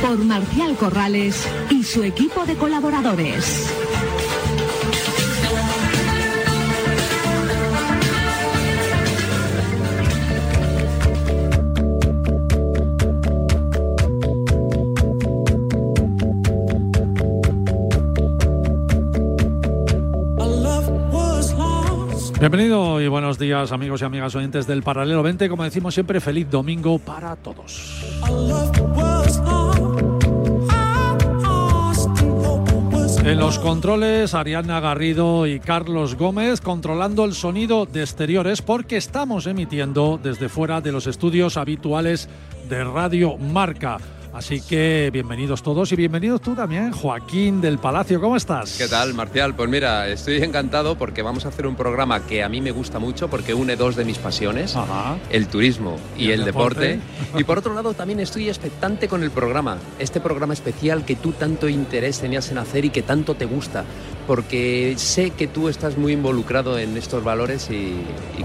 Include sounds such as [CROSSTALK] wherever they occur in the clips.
por Marcial Corrales y su equipo de colaboradores. Bienvenido y buenos días amigos y amigas oyentes del Paralelo 20. Como decimos siempre, feliz domingo para todos. En los controles, Ariana Garrido y Carlos Gómez controlando el sonido de exteriores porque estamos emitiendo desde fuera de los estudios habituales de Radio Marca. Así que bienvenidos todos y bienvenidos tú también, Joaquín del Palacio. ¿Cómo estás? ¿Qué tal, Marcial? Pues mira, estoy encantado porque vamos a hacer un programa que a mí me gusta mucho porque une dos de mis pasiones, el turismo y, el, deporte. y por otro lado, también estoy expectante con el programa, este programa especial que tú tanto interés tenías en hacer y que tanto te gusta porque sé que tú estás muy involucrado en estos valores y,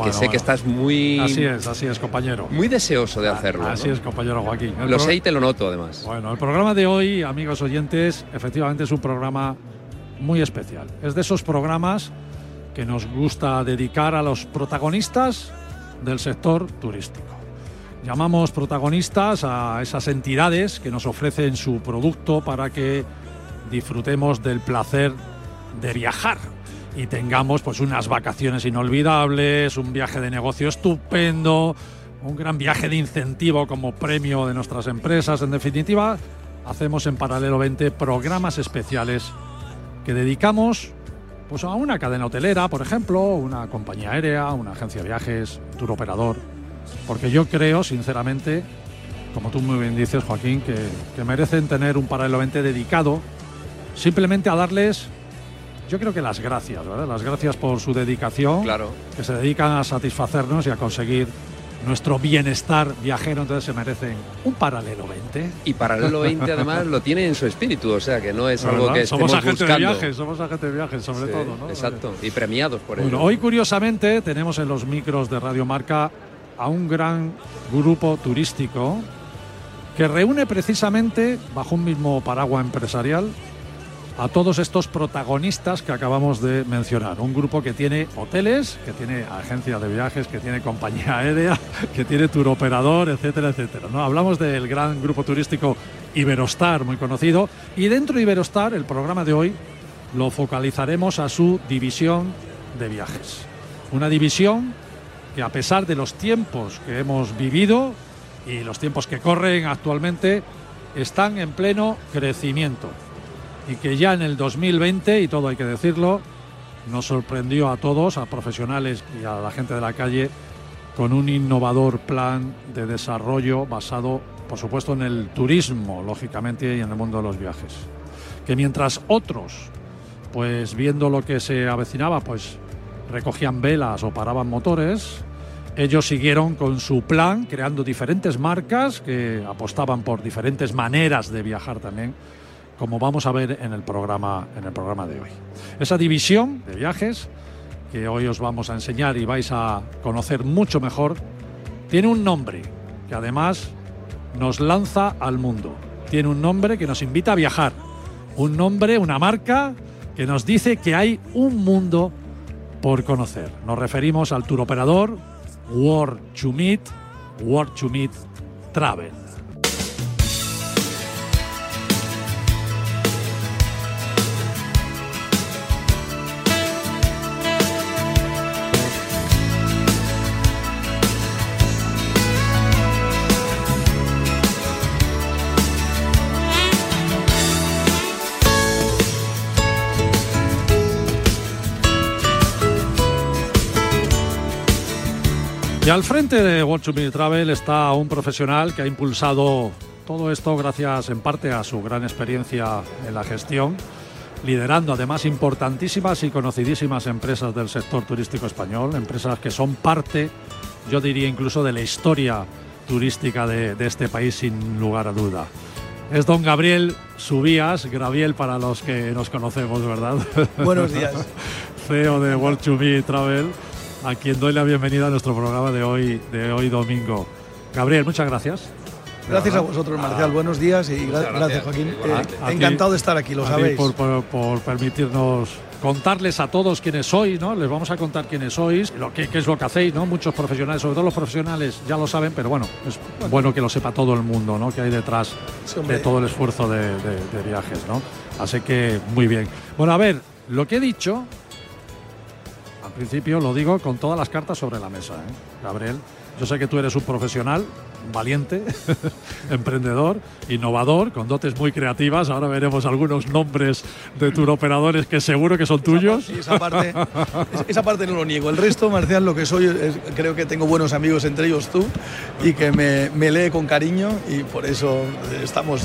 que sé que estás muy... Así es, así es, compañero. Muy deseoso de hacerlo. Así es, compañero Joaquín. lo sé y te lo noto, además. Bueno, el programa de hoy, amigos oyentes, efectivamente es un programa muy especial. Es de esos programas que nos gusta dedicar a los protagonistas del sector turístico. Llamamos protagonistas a esas entidades que nos ofrecen su producto para que disfrutemos del placer de viajar y tengamos pues unas vacaciones inolvidables, un viaje de negocio estupendo, un gran viaje de incentivo como premio de nuestras empresas. En definitiva, hacemos en Paralelo 20 programas especiales que dedicamos pues, a una cadena hotelera, por ejemplo, una compañía aérea, una agencia de viajes, un tour operador. Porque yo creo, sinceramente, como tú muy bien dices, Joaquín, que, que merecen tener un Paralelo 20 dedicado simplemente a darles yo creo que las gracias, ¿verdad? Las gracias por su dedicación. Claro. Que se dedican a satisfacernos y a conseguir nuestro bienestar viajero, entonces se merecen un paralelo 20. Y paralelo 20 además lo tiene en su espíritu, o sea que no es algo que somos agentes de viajes, somos agentes de viajes sobre todo, ¿no? Exacto, y premiados por ello. Bueno, hoy curiosamente tenemos en los micros de Radio Marca a un gran grupo turístico que reúne precisamente bajo un mismo paraguas empresarial a todos estos protagonistas que acabamos de mencionar. Un grupo que tiene hoteles, que tiene agencia de viajes, que tiene compañía [LAUGHS] aérea, que tiene tour operador, etcétera, etcétera. ¿no? Hablamos del gran grupo turístico Iberostar, muy conocido, y dentro de Iberostar, el programa de hoy lo focalizaremos a su división de viajes. Una división que a pesar de los tiempos que hemos vivido y los tiempos que corren actualmente, están en pleno crecimiento y que ya en el 2020, y todo hay que decirlo, nos sorprendió a todos, a profesionales y a la gente de la calle, con un innovador plan de desarrollo basado, por supuesto, en el turismo, lógicamente, y en el mundo de los viajes. Que mientras otros, pues viendo lo que se avecinaba, pues recogían velas o paraban motores, ellos siguieron con su plan, creando diferentes marcas que apostaban por diferentes maneras de viajar también como vamos a ver en el programa, en el programa de hoy. Esa división de viajes que hoy os vamos a enseñar y vais a conocer mucho mejor, tiene un nombre que además nos lanza al mundo. Tiene un nombre que nos invita a viajar. Un nombre, una marca que nos dice que hay un mundo por conocer. Nos referimos al tour operador World to Meet, World to Meet Travel. Y al frente de World to Travel está un profesional que ha impulsado Todo esto gracias en parte a su gran experiencia en la gestión, liderando además importantísimas y conocidísimas empresas del sector turístico español, empresas que son parte, yo diría incluso, de la historia turística de, de este país sin lugar a duda. Es don Gabriel Subías, Graviel para los que nos conocemos, ¿verdad? Buenos días. [LAUGHS] CEO de World to Travel, a quien doy la bienvenida a nuestro programa de hoy, de hoy domingo. Gabriel, muchas gracias. Gracias a vosotros, Marcial. Buenos días y gra gracias. gracias, Joaquín. Eh, encantado de estar aquí, lo sabéis. Por, por, por, permitirnos contarles a todos quiénes sois, ¿no? Les vamos a contar quiénes sois, lo que, qué es lo que hacéis, ¿no? Muchos profesionales, sobre todo los profesionales, ya lo saben, pero bueno, es bueno que lo sepa todo el mundo, ¿no? Que hay detrás sí, de todo el esfuerzo de, de, de viajes, ¿no? Así que muy bien. Bueno, a ver, lo que he dicho, principio lo digo con todas las cartas sobre la mesa, ¿eh? Gabriel. Yo sé que tú eres un profesional valiente, [LAUGHS] emprendedor, innovador, con dotes muy creativas. Ahora veremos algunos nombres de turoperadores que seguro que son tuyos. Esa, parte, esa parte no lo niego. El resto, Marcial, lo que soy, es, creo que tengo buenos amigos, entre ellos tú, y que me, me lee con cariño y por eso estamos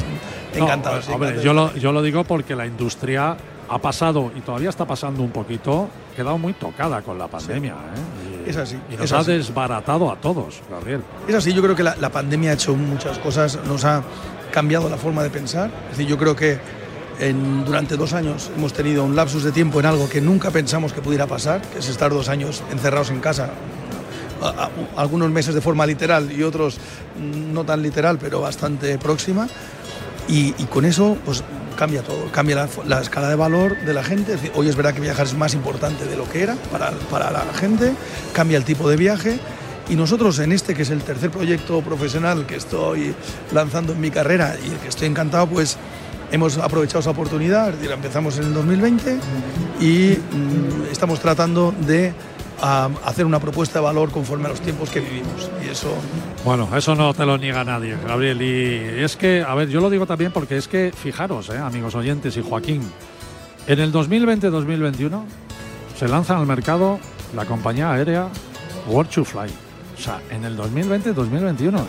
encantados. No, hombre, yo, lo, yo lo digo porque la industria ha pasado y todavía está pasando un poquito, quedado muy tocada con la pandemia. ¿eh? Y, es así. Y nos es ha desbaratado a todos, Gabriel. Es así, yo creo que la, la, pandemia ha hecho muchas cosas, nos ha cambiado la forma de pensar. Es decir, yo creo que en, durante dos años hemos tenido un lapsus de tiempo en algo que nunca pensamos que pudiera pasar, que es estar dos años encerrados en casa. Algunos meses de forma literal y otros no tan literal, pero bastante próxima. Y, y con eso, pues cambia todo, cambia la, la, escala de valor de la gente. Es decir, hoy es verdad que viajar es más importante de lo que era para, para, la gente, cambia el tipo de viaje. Y nosotros en este, que es el tercer proyecto profesional que estoy lanzando en mi carrera y el que estoy encantado, pues hemos aprovechado esa oportunidad. Es decir, empezamos en el 2020 y mmm, estamos tratando de a hacer una propuesta de valor conforme a los tiempos que vivimos. Y eso. Bueno, eso no te lo niega nadie, Gabriel. Y es que, a ver, yo lo digo también porque es que, fijaros, eh, amigos oyentes y Joaquín, en el 2020-2021 se lanza al mercado la compañía aérea World to Fly. O sea, en el 2020-2021.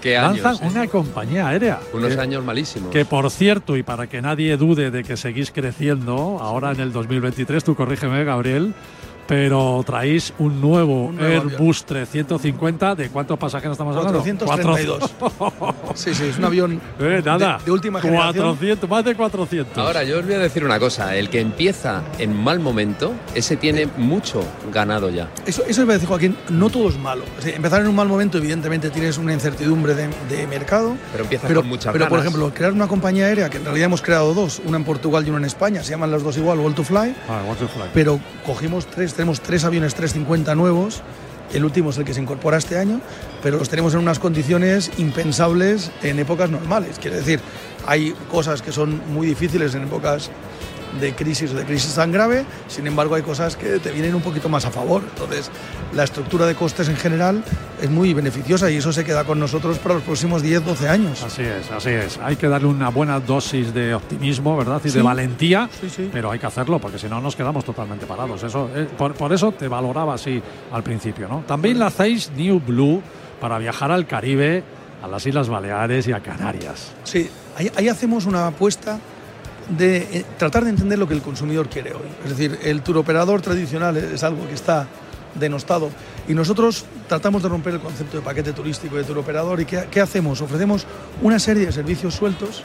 ¿Qué lanzan años, eh? una compañía aérea. Unos que, años malísimos. Que por cierto, y para que nadie dude de que seguís creciendo, ahora en el 2023, tú corrígeme, Gabriel, pero traéis un nuevo, un nuevo Airbus avión. 350. ¿De cuántos pasajeros estamos hablando? 432. sí, sí, es un avión [LAUGHS] eh, nada, de, de, última 400, generación. Más de 400. Ahora, yo os voy a decir una cosa. El que empieza en mal momento, ese tiene mucho ganado ya. Eso, eso iba a decir, Joaquín, no todo es malo. O sea, empezar en un mal momento, evidentemente, tienes una incertidumbre de, de mercado. Pero empiezas pero, con muchas Pero, ganas. por ejemplo, crear una compañía aérea, que en realidad hemos creado dos, una en Portugal y una en España, se llaman las dos igual, World to Fly. Ah, World to Fly. Pero cogimos tres, tenemos tres aviones 350 nuevos. El último es el que se incorpora este año, pero los tenemos en unas condiciones impensables en épocas normales. Quiere decir, hay cosas que son muy difíciles en épocas de crisis o de crisis tan grave, sin embargo hay cosas que te vienen un poquito más a favor. Entonces, la estructura de costes en general es muy beneficiosa y eso se queda con nosotros para los próximos 10, 12 años. Así es, así es. Hay que darle una buena dosis de optimismo, ¿verdad? Y sí. de valentía, sí, sí. pero hay que hacerlo porque si no nos quedamos totalmente parados. Eso, eh, por, por, eso te valoraba así al principio, ¿no? También la hacéis New Blue para viajar al Caribe, a las Islas Baleares y a Canarias. Sí, ahí, ahí hacemos una apuesta de eh, tratar de entender lo que el consumidor quiere hoy. Es decir, el turoperador tradicional es algo que está denostado y nosotros tratamos de romper el concepto de paquete turístico de turoperador y ¿qué, qué hacemos? Ofrecemos una serie de servicios sueltos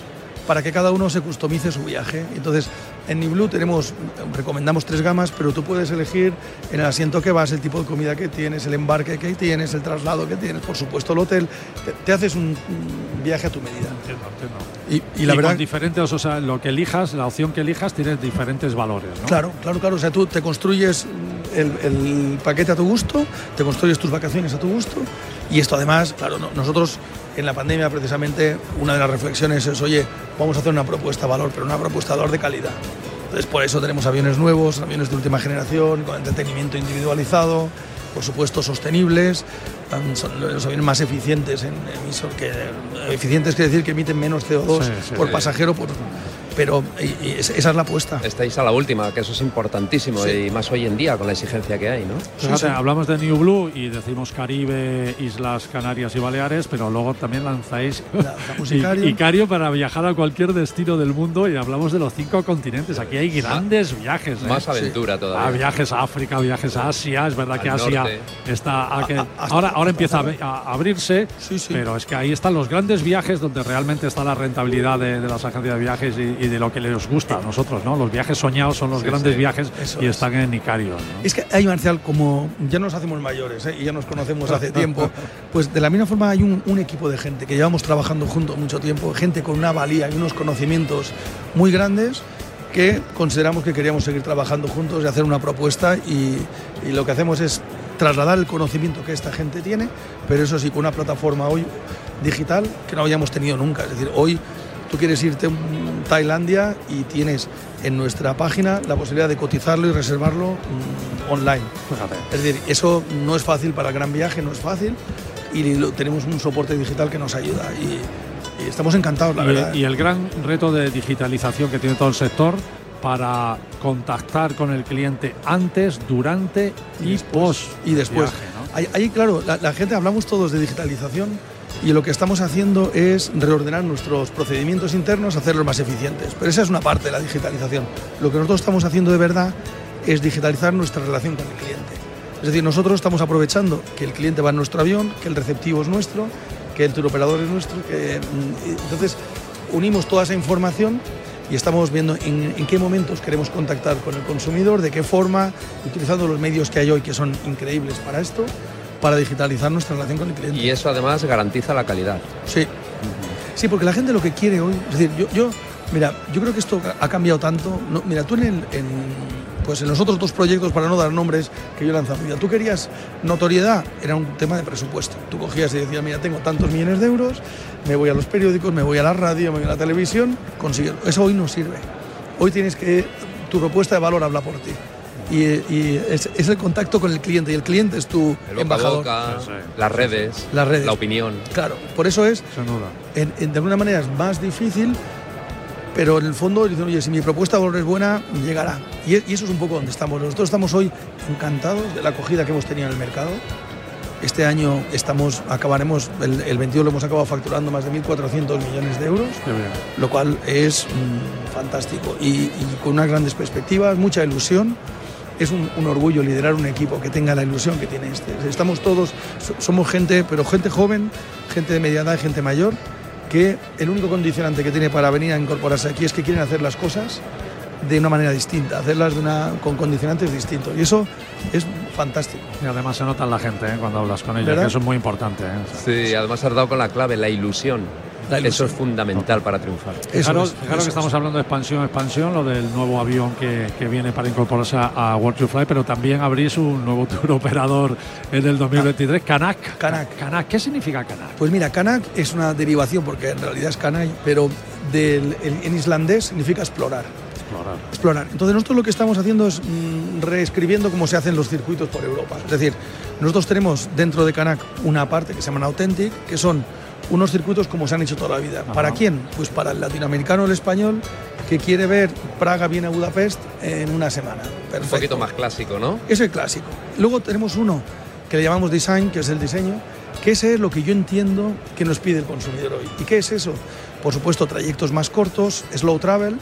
para que cada uno se customice su viaje. Entonces, en Niblu tenemos, recomendamos tres gamas, pero tú puedes elegir en el asiento que vas, el tipo de comida que tienes, el embarque que tienes, el traslado que tienes, por supuesto el hotel. Te, te haces un, viaje a tu medida. Entiendo, entiendo. Y, y la y verdad. Con diferentes, o sea, lo que elijas, la opción que elijas, tiene diferentes valores, ¿no? Claro, claro, claro. O sea, tú te construyes el, el paquete a tu gusto, te construyes tus vacaciones a tu gusto. Y esto además, claro, no, nosotros en la pandemia precisamente una de las reflexiones es, oye, vamos a hacer una propuesta de valor, pero una propuesta de valor de calidad. Entonces por eso tenemos aviones nuevos, aviones de última generación, con entretenimiento individualizado, por supuesto sostenibles, son los aviones más eficientes en emisor, que eficientes quiere decir que emiten menos CO2 sí, sí, por sí. pasajero, por, pero esa es la apuesta. Estáis a la última, que eso es importantísimo y más hoy en día con la exigencia que hay, ¿no? Fíjate, hablamos de New Blue y decimos Caribe, Islas Canarias y Baleares, pero luego también lanzáis [LAUGHS] Icario. para viajar a cualquier destino del mundo y hablamos de los cinco continentes. Aquí hay grandes viajes. ¿eh? Más aventura todavía. A viajes a África, viajes a Asia. Es verdad que Asia está. A que, ahora, ahora empieza a, abrirse, pero es que ahí están los grandes viajes donde realmente está la rentabilidad de, las agencias de viajes y, de lo que les gusta a nosotros, ¿no? Los viajes soñados son los grandes viajes y están en Icario. Es que hay, Marcial, como ya nos hacemos mayores ¿eh? y ya nos conocemos hace [LAUGHS] tiempo, pues de la misma forma hay un, equipo de gente que llevamos trabajando juntos mucho tiempo, gente con una valía y unos conocimientos muy grandes que consideramos que queríamos seguir trabajando juntos y hacer una propuesta y, y lo que hacemos es trasladar el conocimiento que esta gente tiene, pero eso sí, con una plataforma hoy digital que no habíamos tenido nunca. Es decir, hoy tú quieres irte a Tailandia y tienes en nuestra página la posibilidad de cotizarlo y reservarlo mm, online. Es decir, eso no es fácil para el gran viaje, no es fácil y tenemos un soporte digital que nos ayuda y, estamos encantados, la verdad. Y el gran reto de digitalización que tiene todo el sector para contactar con el cliente antes, durante y, post. Y después. ahí, claro, la gente hablamos todos de digitalización y lo que estamos haciendo es reordenar nuestros procedimientos internos, hacerlos más eficientes. Pero esa es una parte de la digitalización. Lo que nosotros estamos haciendo de verdad es digitalizar nuestra relación con el cliente. Es decir, nosotros estamos aprovechando que el cliente va en nuestro avión, que el receptivo es nuestro, que el operador es nuestro, mm, entonces unimos toda esa información y estamos viendo en, en, qué momentos queremos contactar con el consumidor, de qué forma, utilizando los medios que hay hoy que son increíbles para esto para digitalizar nuestra relación con el cliente. Y eso además garantiza la calidad. Sí. Sí, porque la gente lo que quiere hoy, es decir, yo, yo mira, yo creo que esto ha cambiado tanto. mira, tú en, el, en, pues en los otros dos proyectos, para no dar nombres, que yo he lanzado, mira, tú querías notoriedad, era un tema de presupuesto. Tú cogías y decías, mira, tengo tantos millones de euros, me voy a los periódicos, me voy a la radio, me voy a la televisión, consigo. Eso hoy no sirve. Hoy tienes que, tu propuesta de valor habla por ti y, es, el contacto con el cliente y el cliente es tu embajador. las redes, las redes, la opinión. Claro, por eso es, en, de alguna manera es más difícil, pero en el fondo dicen, oye, si mi propuesta de valor es buena, llegará. Y, eso es un poco donde estamos. Nosotros estamos hoy encantados de la acogida que hemos tenido en el mercado. Este año estamos, acabaremos, el, el 22 lo hemos acabado facturando más de 1.400 millones de euros, lo cual es mm, fantástico y, y con unas grandes perspectivas, mucha ilusión es un, orgullo liderar un equipo que tenga la ilusión que tiene este. Estamos todos, somos gente, pero gente joven, gente de media edad, gente mayor, que el único condicionante que tiene para venir a incorporarse aquí es que quieren hacer las cosas de una manera distinta, hacerlas de una, con condicionantes distintos. Y eso es fantástico. Y además se nota en la gente ¿eh? cuando hablas con ellos, que eso es muy importante. ¿eh? Sí, además has dado con la clave, la ilusión. Eso es fundamental para triunfar. Fijaros, que estamos hablando de expansión, expansión, lo del nuevo avión que, que viene para incorporarse a, World to Fly, pero también abrís un nuevo [LAUGHS] tour operador en el 2023, Kanak. Kanak. Kanak. ¿Qué significa Kanak? Pues mira, Kanak es una derivación, porque en realidad es Kanai, pero del, en islandés significa explorar. Explorar. Explorar. Entonces nosotros lo que estamos haciendo es mm, reescribiendo cómo se hacen los circuitos por Europa. Es decir, nosotros tenemos dentro de Kanak una parte que se llama Authentic, que son unos circuitos como se han hecho toda la vida. ¿Para quién? Pues para el latinoamericano o el español que quiere ver Praga viene a Budapest en una semana. Un poquito más clásico, ¿no? Es el clásico. Luego tenemos uno que le llamamos design, que es el diseño, que ese es lo que yo entiendo que nos pide el consumidor hoy. ¿Y qué es eso? Por supuesto, trayectos más cortos, slow travel,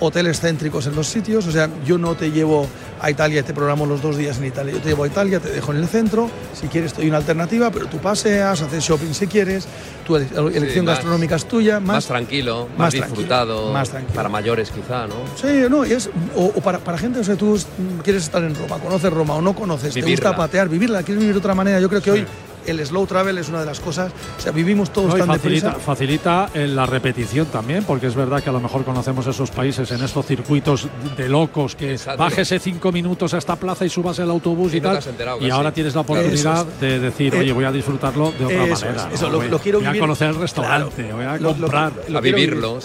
hoteles céntricos en los sitios, o sea, yo no te llevo a Italia y te programo los dos días en Italia, yo te llevo a Italia, te dejo en el centro, si quieres te doy una alternativa, pero tú paseas, haces shopping si quieres, tu elección gastronómica es tuya. Más, tranquilo, más, disfrutado, más tranquilo. para mayores quizá, ¿no? Sí, no, es, o, para, para, gente, o sea, tú quieres estar en Roma, conoces Roma o no conoces, te gusta patear, vivirla, quieres vivir de otra manera, yo creo que hoy el slow travel es una de las cosas, o sea, vivimos todos tan facilita, facilita la repetición también, porque es verdad que a lo mejor conocemos esos países en estos circuitos de locos que bájese cinco minutos a esta plaza y subas el autobús y, tal, y ahora tienes la oportunidad de decir, oye, voy a disfrutarlo de otra manera. lo, quiero voy a conocer el restaurante, voy a comprar. a vivirlo.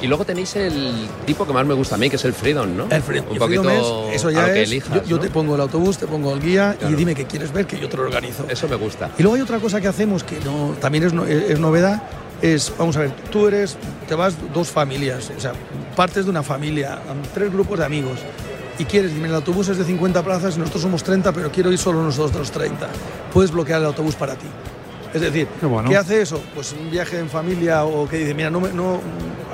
Y luego tenéis el tipo que más me gusta a mí, que es el Freedom, ¿no? El Freedom. Un poquito eso ya es, yo, te pongo el autobús, te pongo el guía y dime qué quieres ver, que yo te lo organizo. Eso me gusta. Y luego hay otra cosa que hacemos que no, también es, es novedad es, vamos a ver, tú eres, te vas dos familias, o sea, partes de una familia, tres grupos de amigos, y quieres, dime, el autobús es de 50 plazas, nosotros somos 30, pero quiero ir solo nosotros de los 30. Puedes bloquear el autobús para ti. Es decir, Qué, hace eso? Pues un viaje en familia o que dice, mira, no, no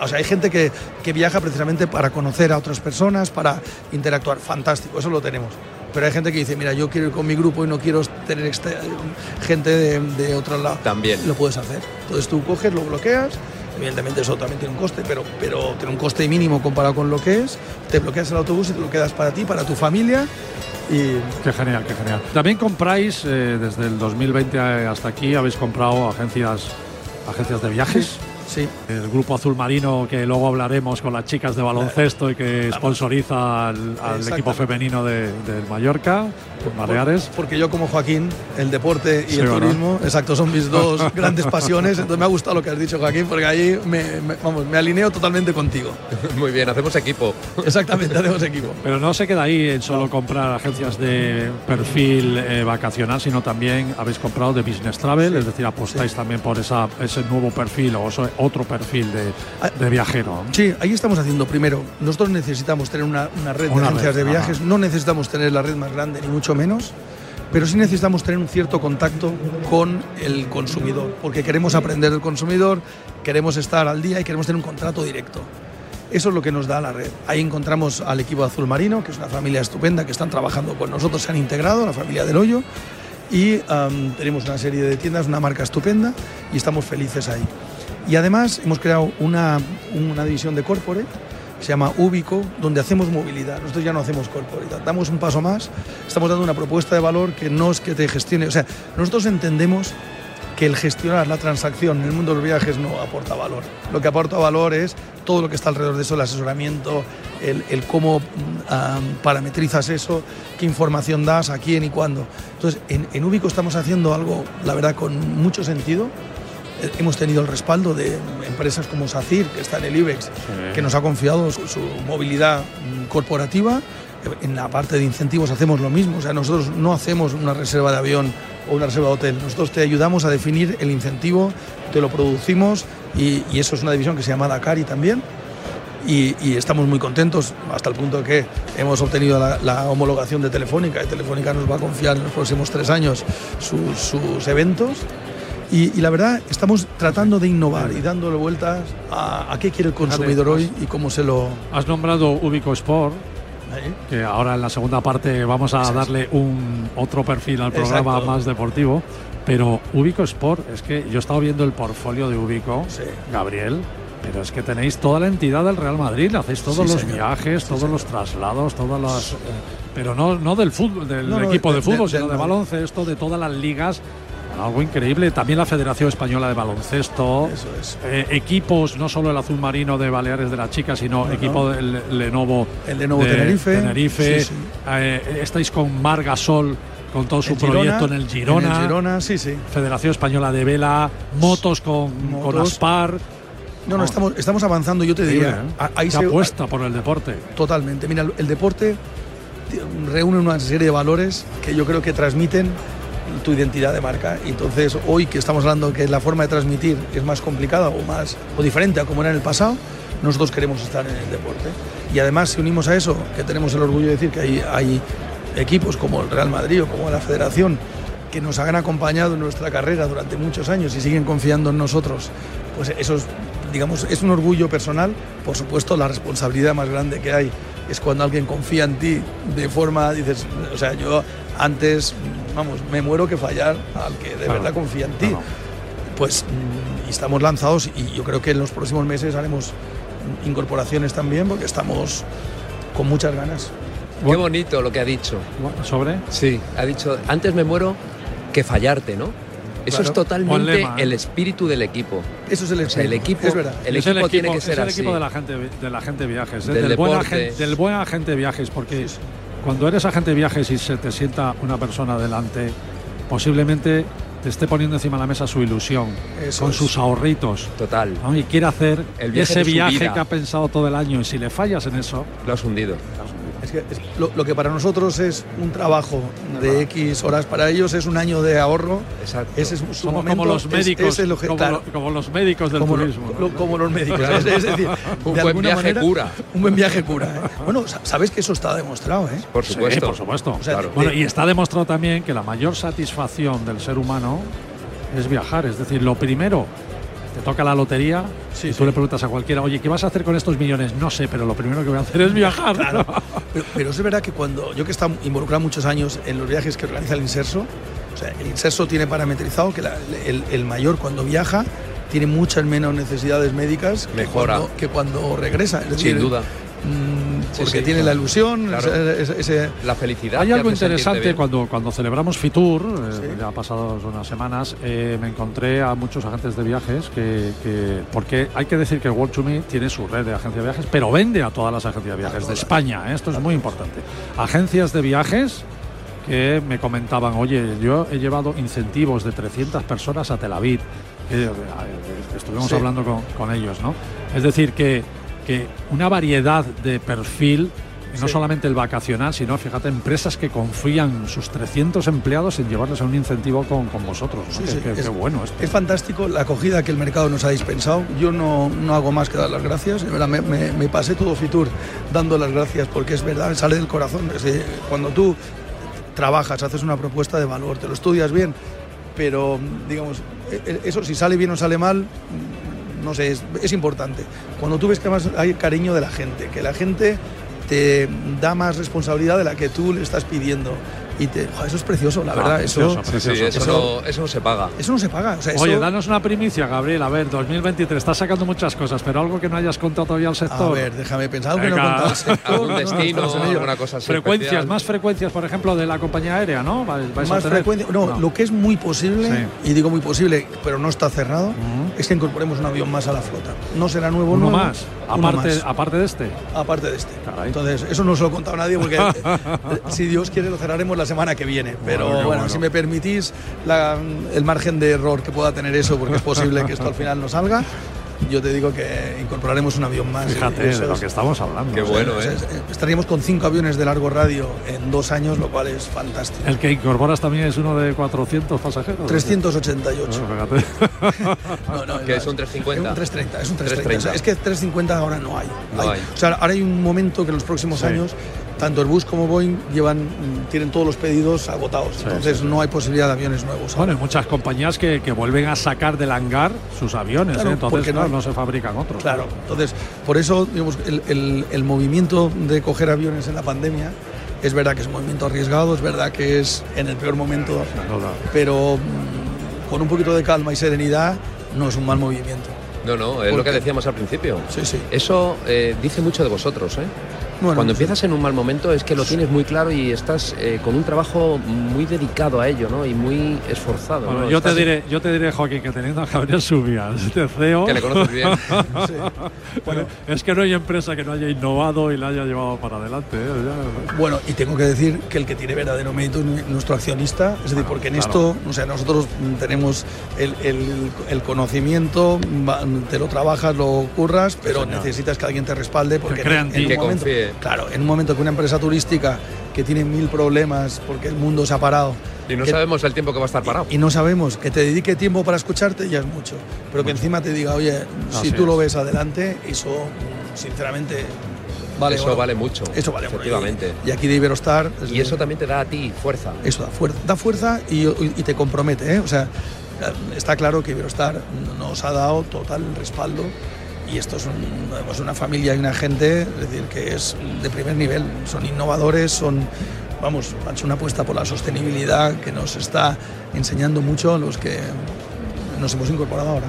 o sea, hay gente que, que, viaja precisamente para conocer a otras personas, para interactuar. Fantástico, eso lo tenemos. Pero hay gente que dice, mira, yo quiero ir con mi grupo y no quiero tener gente de, de otro lado. También. Lo puedes hacer. Entonces tú coges, lo bloqueas Evidentemente eso también tiene un coste, pero, pero tiene un coste mínimo comparado con lo que es. Te bloqueas el autobús y te lo quedas para ti, para tu familia. Y... Qué genial, qué genial. También compráis, eh, desde el 2020 hasta aquí, habéis comprado agencias, agencias de viajes. Sí. El grupo azul marino que luego hablaremos con las chicas de baloncesto y que sponsoriza al, equipo femenino del Mallorca, Baleares. Porque yo como Joaquín, el deporte y el turismo, exacto, son mis dos [LAUGHS] grandes pasiones. Entonces me ha gustado lo que has dicho Joaquín, porque ahí me, vamos, me alineo totalmente contigo. [LAUGHS] Muy bien, hacemos equipo. [LAUGHS] Exactamente, hacemos equipo. Pero no se queda ahí en solo comprar agencias de perfil eh, vacacional, sino también habéis comprado de business travel, es decir, apostáis también por esa, ese nuevo perfil o otro perfil de, de, viajero. Sí, ahí estamos haciendo. Primero, nosotros necesitamos tener una, red de agencias de viajes, no necesitamos tener la red más grande, ni mucho menos, pero sí necesitamos tener un cierto contacto con el consumidor, porque queremos aprender del consumidor, queremos estar al día y queremos tener un contrato directo. Eso es lo que nos da la red. Ahí encontramos al equipo Azul Marino, que es una familia estupenda, que están trabajando con nosotros, se han integrado, la familia del Hoyo, y tenemos una serie de tiendas, una marca estupenda, y estamos felices ahí. Y además hemos creado una, una división de corporate, se llama Ubico, donde hacemos movilidad. Nosotros ya no hacemos corporate, damos un paso más, estamos dando una propuesta de valor que no es que te gestione, o sea, nosotros entendemos que el gestionar la transacción en el mundo de los viajes no aporta valor. Lo que aporta valor es todo lo que está alrededor de eso, el asesoramiento, el, cómo parametrizas eso, qué información das, a quién y cuándo. Entonces, en, en Ubico estamos haciendo algo, la verdad, con mucho sentido hemos tenido el respaldo de empresas como SACIR, que está en el IBEX, que nos ha confiado su, movilidad corporativa. En la parte de incentivos hacemos lo mismo, o sea, nosotros no hacemos una reserva de avión o una reserva de hotel, nosotros te ayudamos a definir el incentivo, te lo producimos y, eso es una división que se llama Dakari también. Y, estamos muy contentos hasta el punto que hemos obtenido la, homologación de Telefónica y Telefónica nos va a confiar en los próximos tres años sus eventos y, la verdad, estamos tratando de innovar y dándole vueltas a, qué quiere el consumidor hoy y cómo se lo... Has nombrado Ubico Sport, que ahora en la segunda parte vamos a darle un otro perfil al programa más deportivo. Pero Ubico Sport, es que yo he estado viendo el portfolio de Ubico, Gabriel, pero es que tenéis toda la entidad del Real Madrid, hacéis todos los viajes, todos los traslados, todas las... Eh, pero no, no del fútbol, del equipo de, fútbol, sino de baloncesto, de todas las ligas algo increíble. También la Federación Española de Baloncesto. Eh, equipos, no solo el azul marino de Baleares de la Chica, sino equipo del Lenovo. El Lenovo Tenerife. Tenerife. Eh, estáis con Margasol con todo su proyecto en el Girona. En el Girona, sí, sí. Federación Española de Vela, motos con, con Aspar. No, no, estamos, estamos avanzando, yo te diría. ¿eh? Ahí se apuesta por el deporte. Totalmente. Mira, el deporte reúne una serie de valores que yo creo que transmiten tu identidad de marca. Y entonces, hoy que estamos hablando que la forma de transmitir es más complicada o más o diferente a como era en el pasado, nosotros queremos estar en el deporte. Y además, si unimos a eso, que tenemos el orgullo de decir que hay, hay equipos como el Real Madrid o como la Federación que nos han acompañado en nuestra carrera durante muchos años y siguen confiando en nosotros, pues eso es, digamos, es un orgullo personal. Por supuesto, la responsabilidad más grande que hay es cuando alguien confía en ti de forma, dices, o sea, yo antes, vamos, me muero que fallar al que de verdad confía en ti. Pues mm, estamos lanzados y yo creo que en los próximos meses haremos incorporaciones también porque estamos con muchas ganas. Qué bonito lo que ha dicho. ¿Sobre? Sí, ha dicho, antes me muero que fallarte, ¿no? Eso es totalmente el espíritu del equipo. Eso es el espíritu. el equipo, es verdad. El, equipo, tiene que ser es el equipo de la gente de la gente viajes, del, buen agente, del, buen agente, de viajes, porque cuando eres agente de viajes y se te sienta una persona delante, posiblemente te esté poniendo encima de la mesa su ilusión, con sus ahorritos. Total. Y quiere hacer ese viaje que ha pensado todo el año. Y si le fallas en eso. Lo has hundido. Es que lo, que para nosotros es un trabajo de X horas, para ellos es un año de ahorro. Exacto. Ese es su Somos como los médicos, como, los médicos del turismo. como los médicos. [LAUGHS] es, decir, [LAUGHS] un buen viaje cura. Un buen viaje cura. ¿eh? Bueno, sabes que eso está demostrado, ¿eh? Por supuesto. por supuesto. bueno, y está demostrado también que la mayor satisfacción del ser humano es viajar. Es decir, lo primero te toca la lotería y tú le preguntas a cualquiera, oye, ¿qué vas a hacer con estos millones? No sé, pero lo primero que voy a hacer es viajar. Claro. pero, es verdad que cuando yo que he estado involucrado muchos años en los viajes que organiza el Inserso, o sea, el Inserso tiene parametrizado que el, mayor cuando viaja tiene muchas menos necesidades médicas Mejora. Que, cuando, regresa. Sin duda. Mm, porque tiene la ilusión, la felicidad. Hay algo interesante cuando, cuando celebramos Fitur, eh, ya ha pasado unas semanas, eh, me encontré a muchos agentes de viajes que, porque hay que decir que World to Me tiene su red de agencias de viajes, pero vende a todas las agencias de viajes de España. ¿eh? Esto es muy importante. Agencias de viajes que me comentaban, oye, yo he llevado incentivos de 300 personas a Tel Aviv. estuvimos hablando con, con ellos, ¿no? Es decir, que que una variedad de perfil, no solamente el vacacional, sino, fíjate, empresas que confían sus 300 empleados en llevarles a un incentivo con, con vosotros. Sí, es, bueno esto. Es fantástico la acogida que el mercado nos ha dispensado. Yo no, no hago más que dar las gracias. Me, me, pasé todo Fitur dando las gracias porque es verdad, sale del corazón. cuando tú trabajas, haces una propuesta de valor, te lo estudias bien, pero digamos, e, e, eso si sale bien o sale mal, no sé, es, importante. Cuando tú ves que más hay cariño de la gente, que la gente te da más responsabilidad de la que tú le estás pidiendo y te, eso es precioso, la verdad. Eso, eso, no, se paga. Eso no se paga. Oye, danos una primicia, Gabriel. A ver, 2023, estás sacando muchas cosas, pero algo que no hayas contado todavía al sector. A ver, déjame pensar. Algo que no he contado al [LAUGHS] sector. Algún destino, alguna cosa así. Frecuencias, más frecuencias, por ejemplo, de la compañía aérea, ¿no? más frecuencias. No, lo que es muy posible, y digo muy posible, pero no está cerrado, es que incorporemos un avión más a la flota. No será nuevo, uno más. Aparte, aparte de este. Aparte de este. Entonces, eso no se lo he contado a nadie porque [LAUGHS] eh, si Dios quiere lo cerraremos la semana que viene. Pero bueno, si me permitís el margen de error que pueda tener eso, porque es posible que esto al final no salga, yo te digo que incorporaremos un avión más. Fíjate de lo que estamos hablando. Qué bueno, ¿eh? Estaríamos con cinco aviones de largo radio en dos años, lo cual es fantástico. El que incorporas también es uno de 400 pasajeros. 388. [LAUGHS] No, no, ¿Qué es un 350? Es un 330, es un 330. Es que 350 ahora no hay. O sea, ahora hay un momento que en los próximos años tanto el bus como Boeing llevan, tienen todos los pedidos agotados. entonces no hay posibilidad de aviones nuevos. Bueno, hay muchas compañías que, vuelven a sacar del hangar sus aviones, ¿eh? entonces no, se fabrican otros. Claro, entonces por eso digamos, el, el, movimiento de coger aviones en la pandemia es verdad que es un movimiento arriesgado, es verdad que es en el peor momento, pero mm, con un poquito de calma y serenidad no es un mal movimiento. No, no, es lo que decíamos al principio. Sí, sí. Eso eh, dice mucho de vosotros, ¿eh? Cuando empiezas en un mal momento es que lo tienes muy claro y estás eh, con un trabajo muy dedicado a ello, ¿no? Y muy esforzado. yo te diré, yo te diré, Joaquín, que teniendo a Gabriel Subias [LAUGHS] de CEO. Que le conoces bien. [LAUGHS] bueno, es que no hay empresa que no haya innovado y la haya llevado para adelante. ¿eh? Bueno, y tengo que decir que el que tiene verdadero mérito es nuestro accionista, es decir, porque en esto, o sea, nosotros tenemos el, el, conocimiento, te lo trabajas, lo curras, pero necesitas que alguien te respalde porque que en, que momento, Claro, en un momento que una empresa turística que tiene mil problemas porque el mundo se ha parado. Y no sabemos el tiempo que va a estar parado. Y, no sabemos, que te dedique tiempo para escucharte ya es mucho. Pero que encima te diga, oye, si tú lo ves adelante, eso, sinceramente, Vale, eso vale mucho. Eso vale efectivamente. Y, aquí de Iberostar. Y eso también te da a ti fuerza. Eso da fuerza, da fuerza y, te compromete. ¿eh? O sea, está claro que Iberostar nos ha dado total respaldo y esto es una familia y una gente, es decir, que es de primer nivel, son innovadores, son, vamos, han hecho una apuesta por la sostenibilidad que nos está enseñando mucho a los que nos hemos incorporado ahora.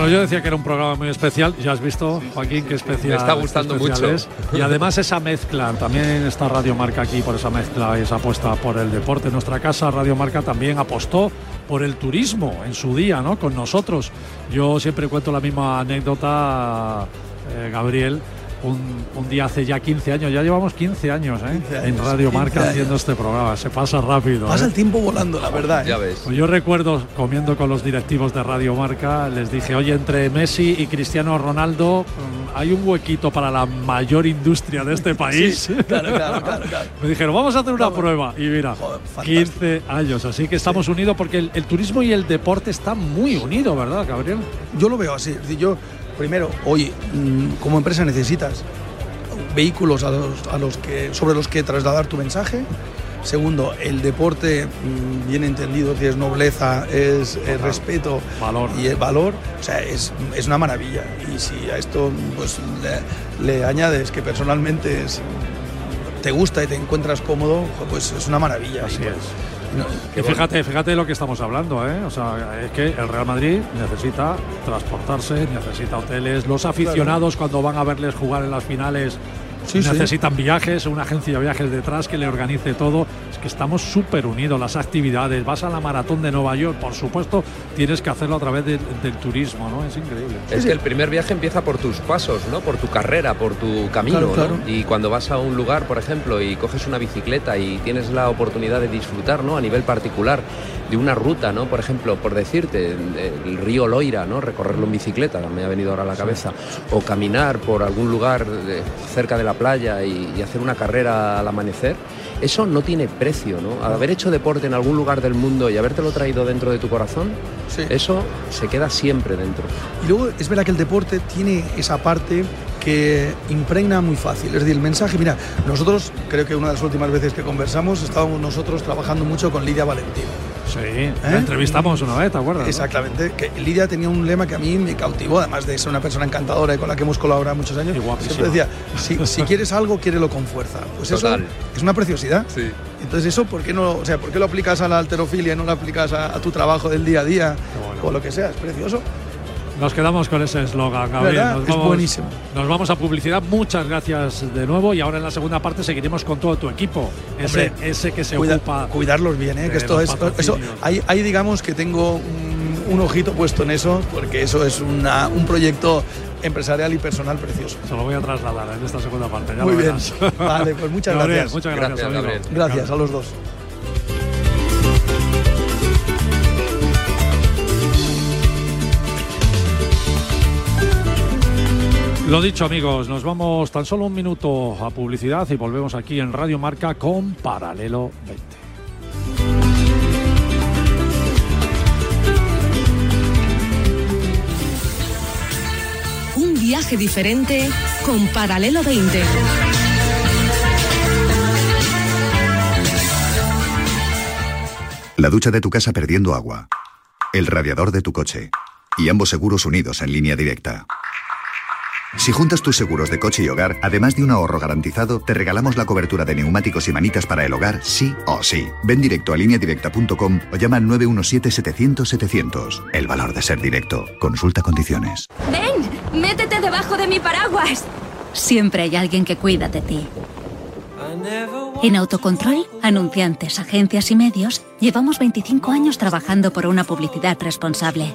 Bueno, yo decía que era un programa muy especial. Ya has visto, Joaquín, qué especial. Me está gustando mucho. Y además esa mezcla, también está Radio Marca aquí por esa mezcla y esa apuesta por el deporte. En nuestra casa, Radio Marca también apostó por el turismo en su día, ¿no? Con nosotros. Yo siempre cuento la misma anécdota, eh, Gabriel, un, día hace ya 15 años, ya llevamos 15 años, ¿eh? en Radio Marca haciendo este programa, se pasa rápido. Pasa ¿eh? el tiempo volando, la verdad. Ya ves. Pues yo recuerdo comiendo con los directivos de Radio Marca, les dije, oye, entre Messi y Cristiano Ronaldo mm, hay un huequito para la mayor industria de este [LAUGHS] país. claro, claro, claro, Me dijeron, vamos a hacer una prueba. Y mira, 15 años, así que estamos unidos porque el, el, turismo y el deporte están muy unidos, ¿verdad, Gabriel? Yo lo veo así. Yo, primero, oye, mm, como empresa necesitas vehículos a los, que, sobre los que trasladar tu mensaje. Segundo, el deporte mm, bien entendido, que es nobleza, es, respeto valor. y el valor, o sea, es, una maravilla. Y si a esto pues, le, añades que personalmente te gusta y te encuentras cómodo, pues es una maravilla. Así es y fíjate, fíjate lo que estamos hablando, ¿eh? O sea, es que el Real Madrid necesita transportarse, necesita hoteles, los aficionados cuando van a verles jugar en las finales necesitan viajes, una agencia de viajes detrás que le organice todo. Es que estamos súper unidos, las actividades. Vas a la maratón de Nueva York, por supuesto, tienes que hacerlo a través del turismo, ¿no? Es increíble. Es que el primer viaje empieza por tus pasos, ¿no? Por tu carrera, por tu camino, Y cuando vas a un lugar, por ejemplo, y coges una bicicleta y tienes la oportunidad de disfrutar, ¿no? A nivel particular de una ruta, ¿no? Por ejemplo, por decirte, el río Loira, ¿no? Recorrerlo en bicicleta, me ha venido ahora a la cabeza, o caminar por algún lugar cerca de la playa y, hacer una carrera al amanecer, eso no tiene precio, ¿no? Al haber hecho deporte en algún lugar del mundo y habértelo traído dentro de tu corazón, eso se queda siempre dentro. Y luego es verdad que el deporte tiene esa parte que impregna muy fácil. Es decir, el mensaje, mira, nosotros, creo que una de las últimas veces que conversamos, estábamos nosotros trabajando mucho con Lidia Valentín. Sí, la ¿Eh? entrevistamos una vez, ¿te acuerdas? Exactamente. Que Lidia tenía un lema que a mí me cautivó, además de ser una persona encantadora y con la que hemos colaborado muchos años. Siempre decía, si, quieres algo, quiérelo con fuerza. Pues eso es una preciosidad. Sí. Entonces eso, ¿por qué, no, o sea, ¿por qué lo aplicas a la alterofilia y no lo aplicas a, tu trabajo del día a día o lo que sea? Es precioso. Nos quedamos con ese eslogan, Gabriel. es buenísimo. Nos vamos a publicidad. Muchas gracias de nuevo. Y ahora en la segunda parte seguiremos con todo tu equipo. Ese, ese que se ocupa. Cuidarlos bien, ¿eh? que esto es. Eso, ahí, digamos que tengo un, ojito puesto en eso, porque eso es una, un proyecto empresarial y personal precioso. Se lo voy a trasladar en esta segunda parte. Muy bien. Vale, pues muchas [LAUGHS] gracias. Muchas gracias, gracias, gracias a los dos. Lo dicho amigos, nos vamos tan solo un minuto a publicidad y volvemos aquí en Radio Marca con Paralelo 20. Un viaje diferente con Paralelo 20. La ducha de tu casa perdiendo agua. El radiador de tu coche. Y ambos seguros unidos en línea directa. Si juntas tus seguros de coche y hogar, además de un ahorro garantizado, te regalamos la cobertura de neumáticos y manitas para el hogar, sí o sí. Ven directo a lineadirecta.com o llama al 917-700-700. El valor de ser directo. Consulta condiciones. ¡Ven! ¡Métete debajo de mi paraguas! Siempre hay alguien que cuida de ti. En Autocontrol, anunciantes, agencias y medios, llevamos 25 años trabajando por una publicidad responsable.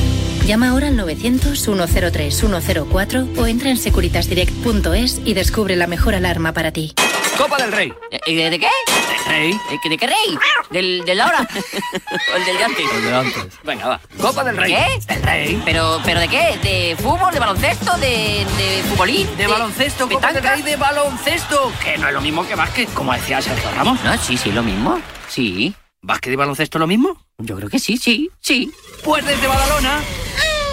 Llama ahora al 900-103-104 o entra en securitasdirect.es y descubre la mejor alarma para ti. Copa del Rey. ¿De, de qué? Rey. ¿De, qué rey? ¿Del, del ahora? [LAUGHS] ¿O el del de antes? El de antes. Venga, va. Copa del Rey. ¿Qué? Del Rey. ¿Pero, pero de qué? ¿De fútbol? ¿De baloncesto? ¿De, de futbolín? De, baloncesto, Copa del Rey de baloncesto. Que no es lo mismo que básquet, como decía Sergio Ramos. No, sí, sí, lo mismo. Sí. ¿Básquet y baloncesto lo mismo? Yo creo que sí, sí, sí. Pues desde Badalona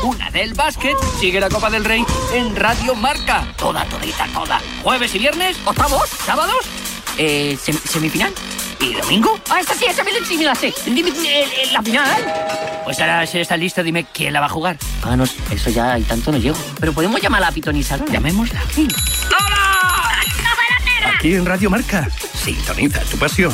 una del básquet, sigue la Copa del Rey en Radio Marca. Toda, todita, toda. Jueves y viernes, octavos, sábados. Eh, ¿Semifinal? ¿Y domingo? Ah, esta sí, esa me la sé. Dime, eh, eh, la final. Pues ahora si está listo, dime quién la va a jugar. Páganos, eso ya y tanto no llego. Pero podemos llamarla a pitonizadora. Llamémosla. Sí. Aquí en Radio Marca, sintoniza tu pasión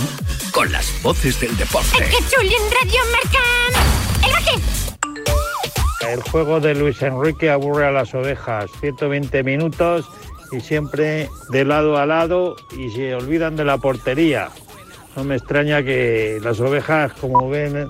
con las voces del deporte. ¡Qué chuli en Radio Marca! ¡El baje! El juego de Luis Enrique aburre a las ovejas. 120 minutos y siempre de lado a lado y se olvidan de la portería. No me extraña que las ovejas, como ven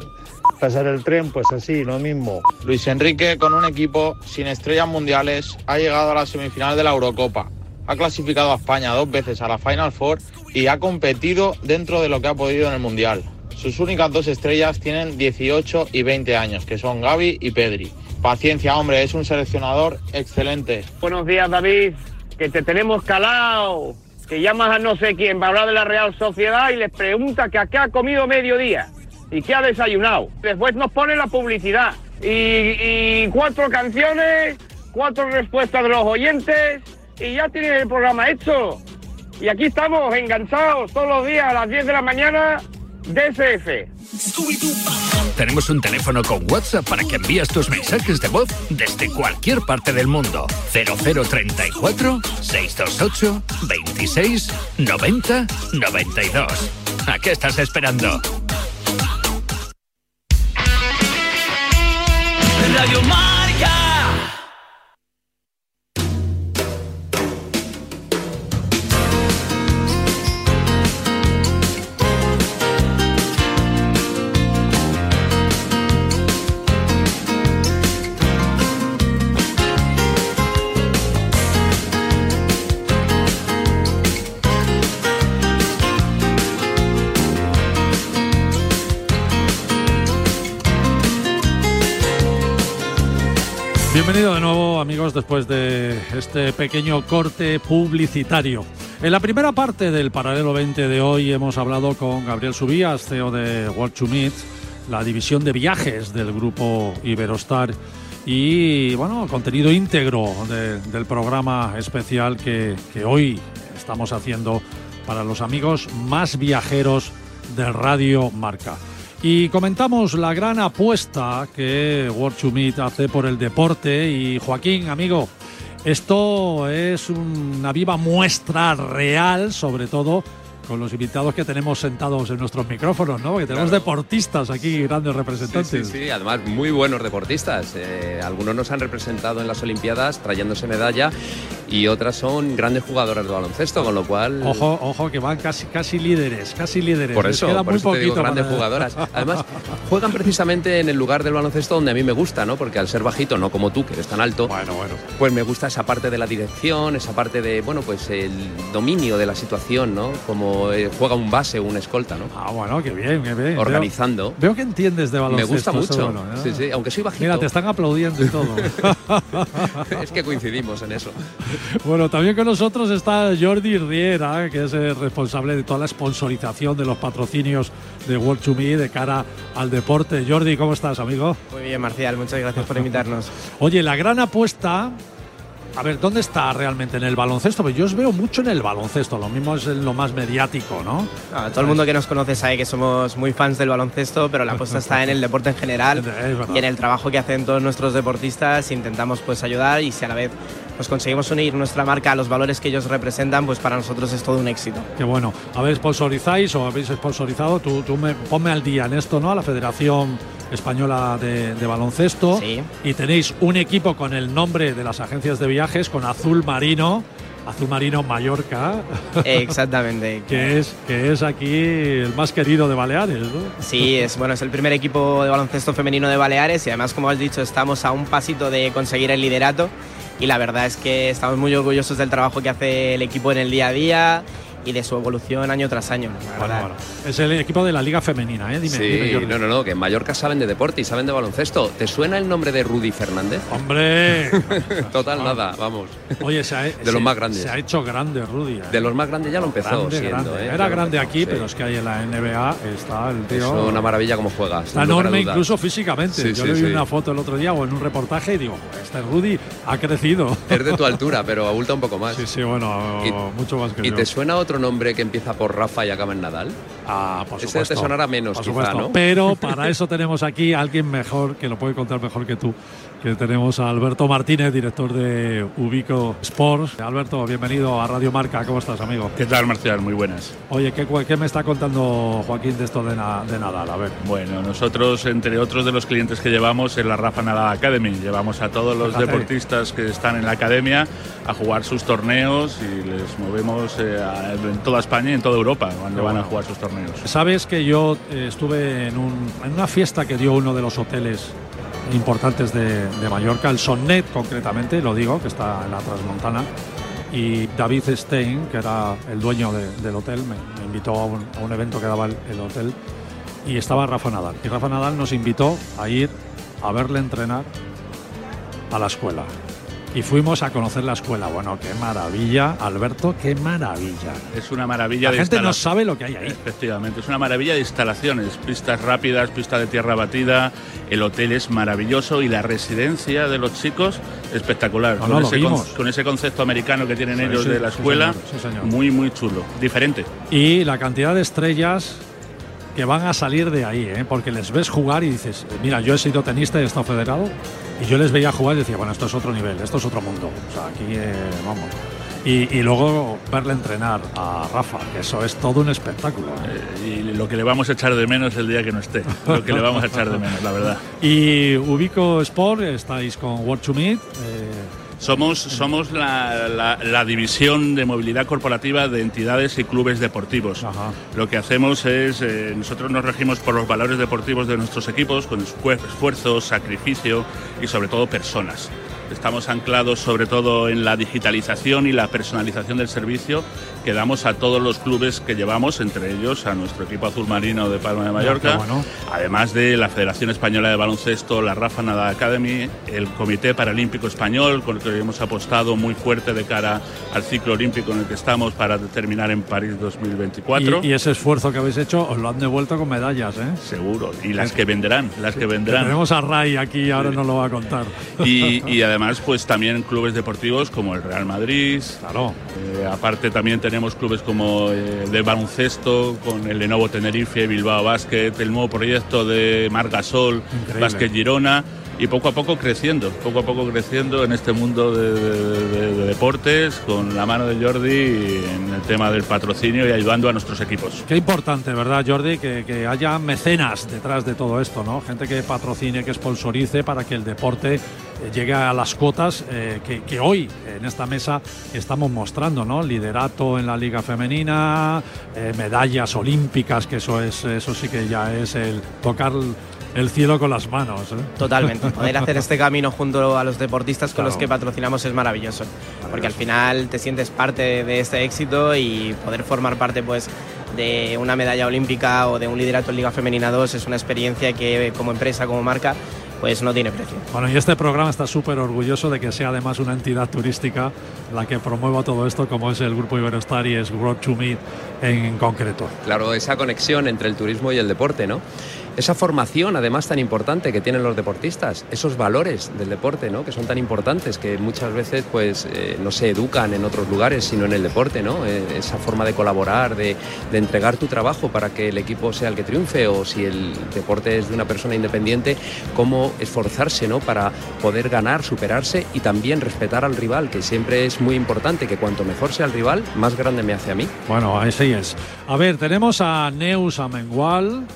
pasar el tren, pues así, lo mismo. Luis Enrique, con un equipo sin estrellas mundiales, ha llegado a la semifinal de la Eurocopa. Ha clasificado a España dos veces a la Final Four y ha competido dentro de lo que ha podido en el Mundial. Sus únicas dos estrellas tienen 18 y 20 años, que son Gaby y Pedri. Paciencia, hombre, es un seleccionador excelente. Buenos días, David. Que te tenemos calado. Que llamas a no sé quién para hablar de la Real Sociedad y les pregunta que a qué ha comido mediodía y qué ha desayunado. Después nos pone la publicidad. Y, y cuatro canciones, cuatro respuestas de los oyentes y ya tiene el programa hecho. Y aquí estamos enganchados todos los días a las 10 de la mañana, DSF. Tenemos un teléfono con WhatsApp para que envíes tus mensajes de voz desde cualquier parte del mundo. 0034 628 26 90 92. ¿A qué estás esperando? Radio. Bienvenido de nuevo amigos después de este pequeño corte publicitario. En la primera parte del Paralelo 20 de hoy hemos hablado con Gabriel Subías, CEO de World to Meet, la división de viajes del grupo Iberostar y bueno, contenido íntegro de- del programa especial que, que hoy estamos haciendo para los amigos más viajeros de Radio Marca. Y comentamos la gran apuesta que World hace por el deporte. Y Joaquín, amigo, esto es una viva muestra real, sobre todo con los invitados que tenemos sentados en nuestros micrófonos, ¿no? Porque tenemos deportistas aquí, grandes representantes. sí, sí, además muy buenos deportistas. Eh, algunos nos han representado en las Olimpiadas trayéndose medalla y otras son grandes jugadoras de baloncesto, con lo cual... Ojo, ojo, que van casi, casi líderes, casi líderes. Por Les eso, queda por muy eso te digo, grandes para- jugadoras. [LAUGHS] Además, juegan precisamente en el lugar del baloncesto donde a mí me gusta, ¿no? Porque al ser bajito, no como tú, que eres tan alto, pues me gusta esa parte de la dirección, esa parte de, bueno, pues el dominio de la situación, ¿no? Como eh, juega un base o un escolta, ¿no? Ah, bueno, qué bien, qué bien. Organizando. Veo, veo que entiendes de Me baloncesto. gusta eso mucho. Sí, sí, aunque soy bajito. Mira, te están aplaudiendo y todo. [LAUGHS] es que coincidimos en eso. [LAUGHS] Bueno, también con nosotros está Jordi Riera, que es el responsable de toda la sponsorización de los patrocinios de World to Me de cara al deporte. Jordi, ¿cómo estás, amigo? Muy bien, Marcial, muchas gracias por invitarnos. [LAUGHS] Oye, la gran apuesta. A ver, ¿dónde está realmente? ¿En el baloncesto? Pues yo os veo mucho en el baloncesto, lo mismo es lo más mediático, ¿no? Ah, todo el mundo que nos conoce sabe que somos muy fans del baloncesto, pero la apuesta está en el deporte en general [LAUGHS] y en el trabajo que hacen todos nuestros deportistas. Intentamos pues ayudar y si a la vez pues conseguimos unir nuestra marca a los valores que ellos representan, pues para nosotros es todo un éxito. Qué bueno. A ver, sponsorizáis o habéis sponsorizado, tú, tú me, ponme al día en esto, ¿no? A la Federación Española de, de Baloncesto. Y tenéis un equipo con el nombre de las agencias de viajes, con Azul Marino. Azul Marino Mallorca. Exactamente. [LAUGHS] que, es, que es aquí el más querido de Baleares, ¿no? Sí, es bueno, es el primer equipo de baloncesto femenino de Baleares y además, como has dicho, estamos a un pasito de conseguir el liderato y la verdad es que estamos muy orgullosos del trabajo que hace el equipo en el día a día y de su evolución año tras año. Bueno, bueno. Es el equipo de la Liga Femenina, ¿eh? Dime, sí, dime, no, no, no, que en Mallorca saben de deporte y saben de baloncesto. ¿Te suena el nombre de Rudy Fernández? ¡Hombre! [LAUGHS] Total, nada, vamos. Oye, se ha, de se- los más grandes. Se ha hecho grande, Rudy. ¿eh? De los más grandes ya lo empezó Grande, siendo, grande. ¿eh? Era grande aquí, sí. pero es que ahí en la NBA está el Es tío. una maravilla como juega. Está enorme incluso físicamente. Sí, Yo sí, le vi sí. una foto el otro día o en un reportaje y digo, "Joder, este Rudy ha crecido. Es de tu altura, pero abulta un poco más. Sí, sí, bueno, Y- mucho más que ¿Y yo. te suena otro nombre que empieza por Rafa y acaba en Nadal? Ah, por Ese supuesto. te sonará menos, Por quizá. ¿no? Pero [LAUGHS] para eso tenemos aquí a alguien mejor, que lo puede contar mejor que tú, que tenemos a Alberto Martínez, director de Ubico Sports. Alberto, bienvenido a Radio Marca. ¿Cómo estás, amigo? ¿Qué tal, Marcial? Muy buenas. Oye, ¿qué, qué me está contando Joaquín de esto de, na- de Nadal? A ver. Bueno, nosotros, entre otros de los clientes que llevamos, en la Rafa Nadal Academy, llevamos a todos los Fíjate. deportistas que están en la academia a jugar sus torneos y les movemos eh, a- en toda España y en toda Europa cuando van a jugar sus torneos. Sabes que yo eh, estuve en, un- en una fiesta que dio uno de los hoteles importantes de, Mallorca, el Sonnet concretamente, lo digo, que está en la Transmontana, y David Stein, que era el dueño de- del hotel, me, invitó a un, a un evento que daba el, el hotel, y estaba Rafa Nadal. Y Rafa Nadal nos invitó a ir a verle entrenar a la escuela. Y fuimos a conocer la escuela. Bueno, qué maravilla, Alberto, qué maravilla. Es una maravilla La de gente no sabe lo que hay ahí. Efectivamente, es una maravilla de instalaciones, pistas rápidas, pista de tierra batida, el hotel es maravilloso y la residencia de los chicos espectacular, No, con, no, ese, con, con ese concepto americano que tienen Sí, ellos sí, de la sí, escuela, señor, sí, señor. muy muy chulo, diferente. y la cantidad de estrellas que van a salir de ahí, ¿eh? porque les ves jugar y dices, mira, yo he sido tenista y he estado federado, y yo les veía jugar y decía, bueno, esto es otro nivel, esto es otro mundo. O sea, aquí eh, vamos. Y, y luego verle entrenar a Rafa, que eso es todo un espectáculo. ¿eh? Y lo que le vamos a echar de menos el día que no esté, lo que le vamos a echar de menos, la verdad. [LAUGHS] Y Ubico Sport, estáis con World to Meet. Somos, somos la, la- la división de movilidad corporativa de entidades y clubes deportivos. Lo que hacemos es, eh, nosotros nos regimos por los valores deportivos de nuestros equipos, con esfuer- esfuerzo, sacrificio y sobre todo personas. Estamos anclados sobre todo en la digitalización y la personalización del servicio que damos a todos los clubes que llevamos, entre ellos a nuestro equipo azul marino de Palma de Mallorca, además de la Federación Española de Baloncesto, la Rafa Nadal Academy, el Comité Paralímpico Español, con el que hemos apostado muy fuerte de cara al ciclo olímpico en el que estamos para terminar en París 2024. y, y ese esfuerzo que habéis hecho os lo han devuelto con medallas, ¿eh? Seguro, y las que vendrán, las que vendrán. Tenemos a Ray aquí, ahora nos lo va a contar. Y, y además, [LAUGHS] pues también clubes deportivos como el Real Madrid. Claro. Eh, aparte también tenemos clubes como eh, de baloncesto, con el Lenovo Tenerife, Bilbao Basket, el nuevo proyecto de Margasol. Basket Girona. Y poco a poco creciendo, poco a poco creciendo en este mundo de, de- de- de deportes, con la mano de Jordi en el tema del patrocinio y ayudando a nuestros equipos. Qué importante, ¿verdad, Jordi? Que, que haya mecenas detrás de todo esto, ¿no? Gente que patrocine, que sponsorice para que el deporte eh, llegue a las cuotas eh, que, que hoy en esta mesa estamos mostrando, ¿no? Liderato en la Liga Femenina, eh, medallas olímpicas, que eso es, eso sí que ya es el tocar el cielo con las manos. ¿eh? Totalmente. [LAUGHS] Poder hacer este camino junto a los deportistas con Claro. los que patrocinamos es maravilloso. Porque al final te sientes parte de este éxito y poder formar parte pues de una medalla olímpica o de un liderato en Liga Femenina 2 es una experiencia que como empresa, como marca, pues no tiene precio. Bueno, y este programa está súper orgulloso de que sea además una entidad turística la que promueva todo esto, como es el Grupo Iberostar y es Road to Meet en concreto. Claro, esa conexión entre el turismo y el deporte, ¿no? Esa formación, además, tan importante que tienen los deportistas, esos valores del deporte, ¿no? Que son tan importantes, que muchas veces, pues, eh, no se educan en otros lugares, sino en el deporte, ¿no? Eh, esa forma de colaborar, de, de entregar tu trabajo para que el equipo sea el que triunfe, o si el deporte es de una persona independiente, cómo esforzarse, ¿no? Para poder ganar, superarse y también respetar al rival, que siempre es muy importante, que cuanto mejor sea el rival, más grande me hace a mí. Bueno, así es. A ver, tenemos a Neus Amengual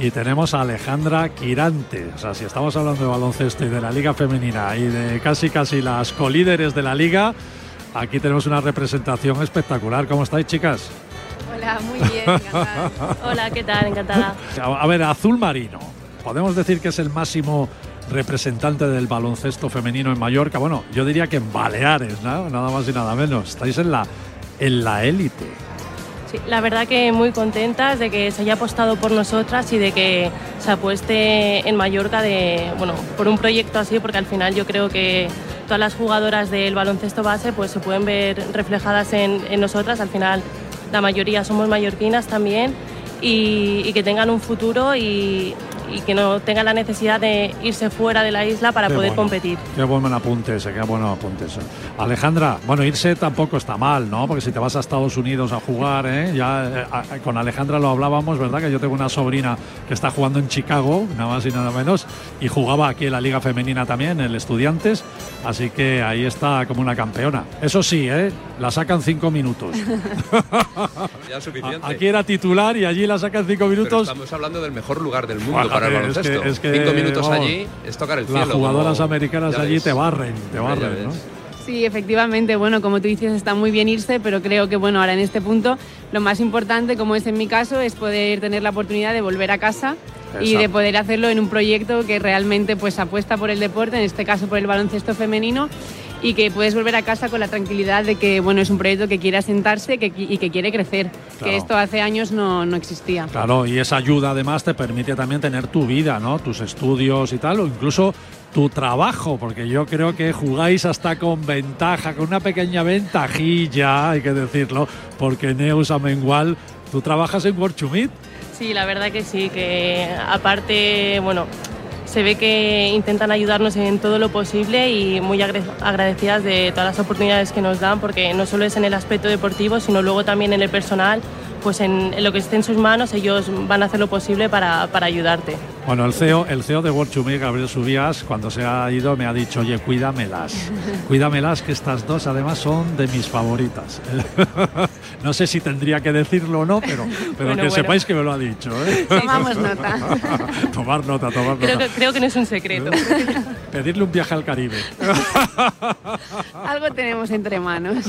y tenemos a Alejandra Quirante. O sea, si estamos hablando de baloncesto y de la Liga Femenina y de casi casi las colíderes de la Liga, aquí tenemos una representación espectacular. ¿Cómo estáis, chicas? Hola, muy bien, encantada. [LAUGHS] Hola, ¿qué tal? Encantada. A a ver, Azul Marino. Podemos decir que es el máximo representante del baloncesto femenino en Mallorca. Bueno, yo diría que en Baleares, ¿no? Nada más y nada menos. Estáis en la en la élite. La verdad que muy contentas de que se haya apostado por nosotras y de que se apueste en Mallorca de, bueno, por un proyecto así, porque al final yo creo que todas las jugadoras del baloncesto base pues se pueden ver reflejadas en, en nosotras. Al final la mayoría somos mallorquinas también y, y que tengan un futuro y, y que no tengan la necesidad de irse fuera de la isla para Qué poder bueno. competir. Qué buen apunte ese, qué buen apunte ese. Alejandra, bueno, irse tampoco está mal, ¿no? Porque si te vas a Estados Unidos a jugar, ¿eh? ya eh, con Alejandra lo hablábamos, ¿verdad? Que yo tengo una sobrina que está jugando en Chicago, nada más y nada menos, y jugaba aquí en la Liga Femenina también, en el Estudiantes, así que ahí está como una campeona. Eso sí, ¿eh? La sacan cinco minutos. [LAUGHS] Ya es suficiente. Aquí era titular y allí la sacan cinco Pero minutos. estamos hablando del mejor lugar del mundo Bueno, para el es que- baloncesto. es que, Cinco minutos vamos, allí es tocar el cielo. Las jugadoras como- americanas allí ves. te barren, te Ya barren. Sí, efectivamente, bueno, como tú dices, está muy bien irse, pero creo que bueno, ahora en este punto lo más importante, como es en mi caso, es poder tener la oportunidad de volver a casa y de poder hacerlo en un proyecto que realmente pues apuesta por el deporte, en este caso por el baloncesto femenino y que puedes volver a casa con la tranquilidad de que bueno, es un proyecto que quiere asentarse que- y que quiere crecer, Claro. que esto hace años no, no existía. Claro, y esa ayuda además te permite también tener tu vida, ¿no? Tus estudios y tal, o incluso tu trabajo, porque yo creo que jugáis hasta con ventaja, con una pequeña ventajilla, hay que decirlo, porque Neus Amengual, tú trabajas en World. Sí, la verdad que sí, que aparte, bueno, se ve que intentan ayudarnos en todo lo posible y muy agradecidas de todas las oportunidades que nos dan, porque no solo es en el aspecto deportivo, sino luego también en el personal, pues en, en lo que esté en sus manos, ellos van a hacer lo posible para, para ayudarte. Bueno, el CEO, el CEO de World to Meet, Gabriel Subías, cuando se ha ido me ha dicho, oye, cuídamelas, cuídamelas, que estas dos además son de mis favoritas. [LAUGHS] no sé si tendría que decirlo o no, pero, pero Bueno, que bueno. sepáis que me lo ha dicho. ¿eh? Tomamos nota. [LAUGHS] tomar nota, tomar nota. Creo que, creo que no es un secreto. [LAUGHS] Pedirle un viaje al Caribe. Algo tenemos entre manos.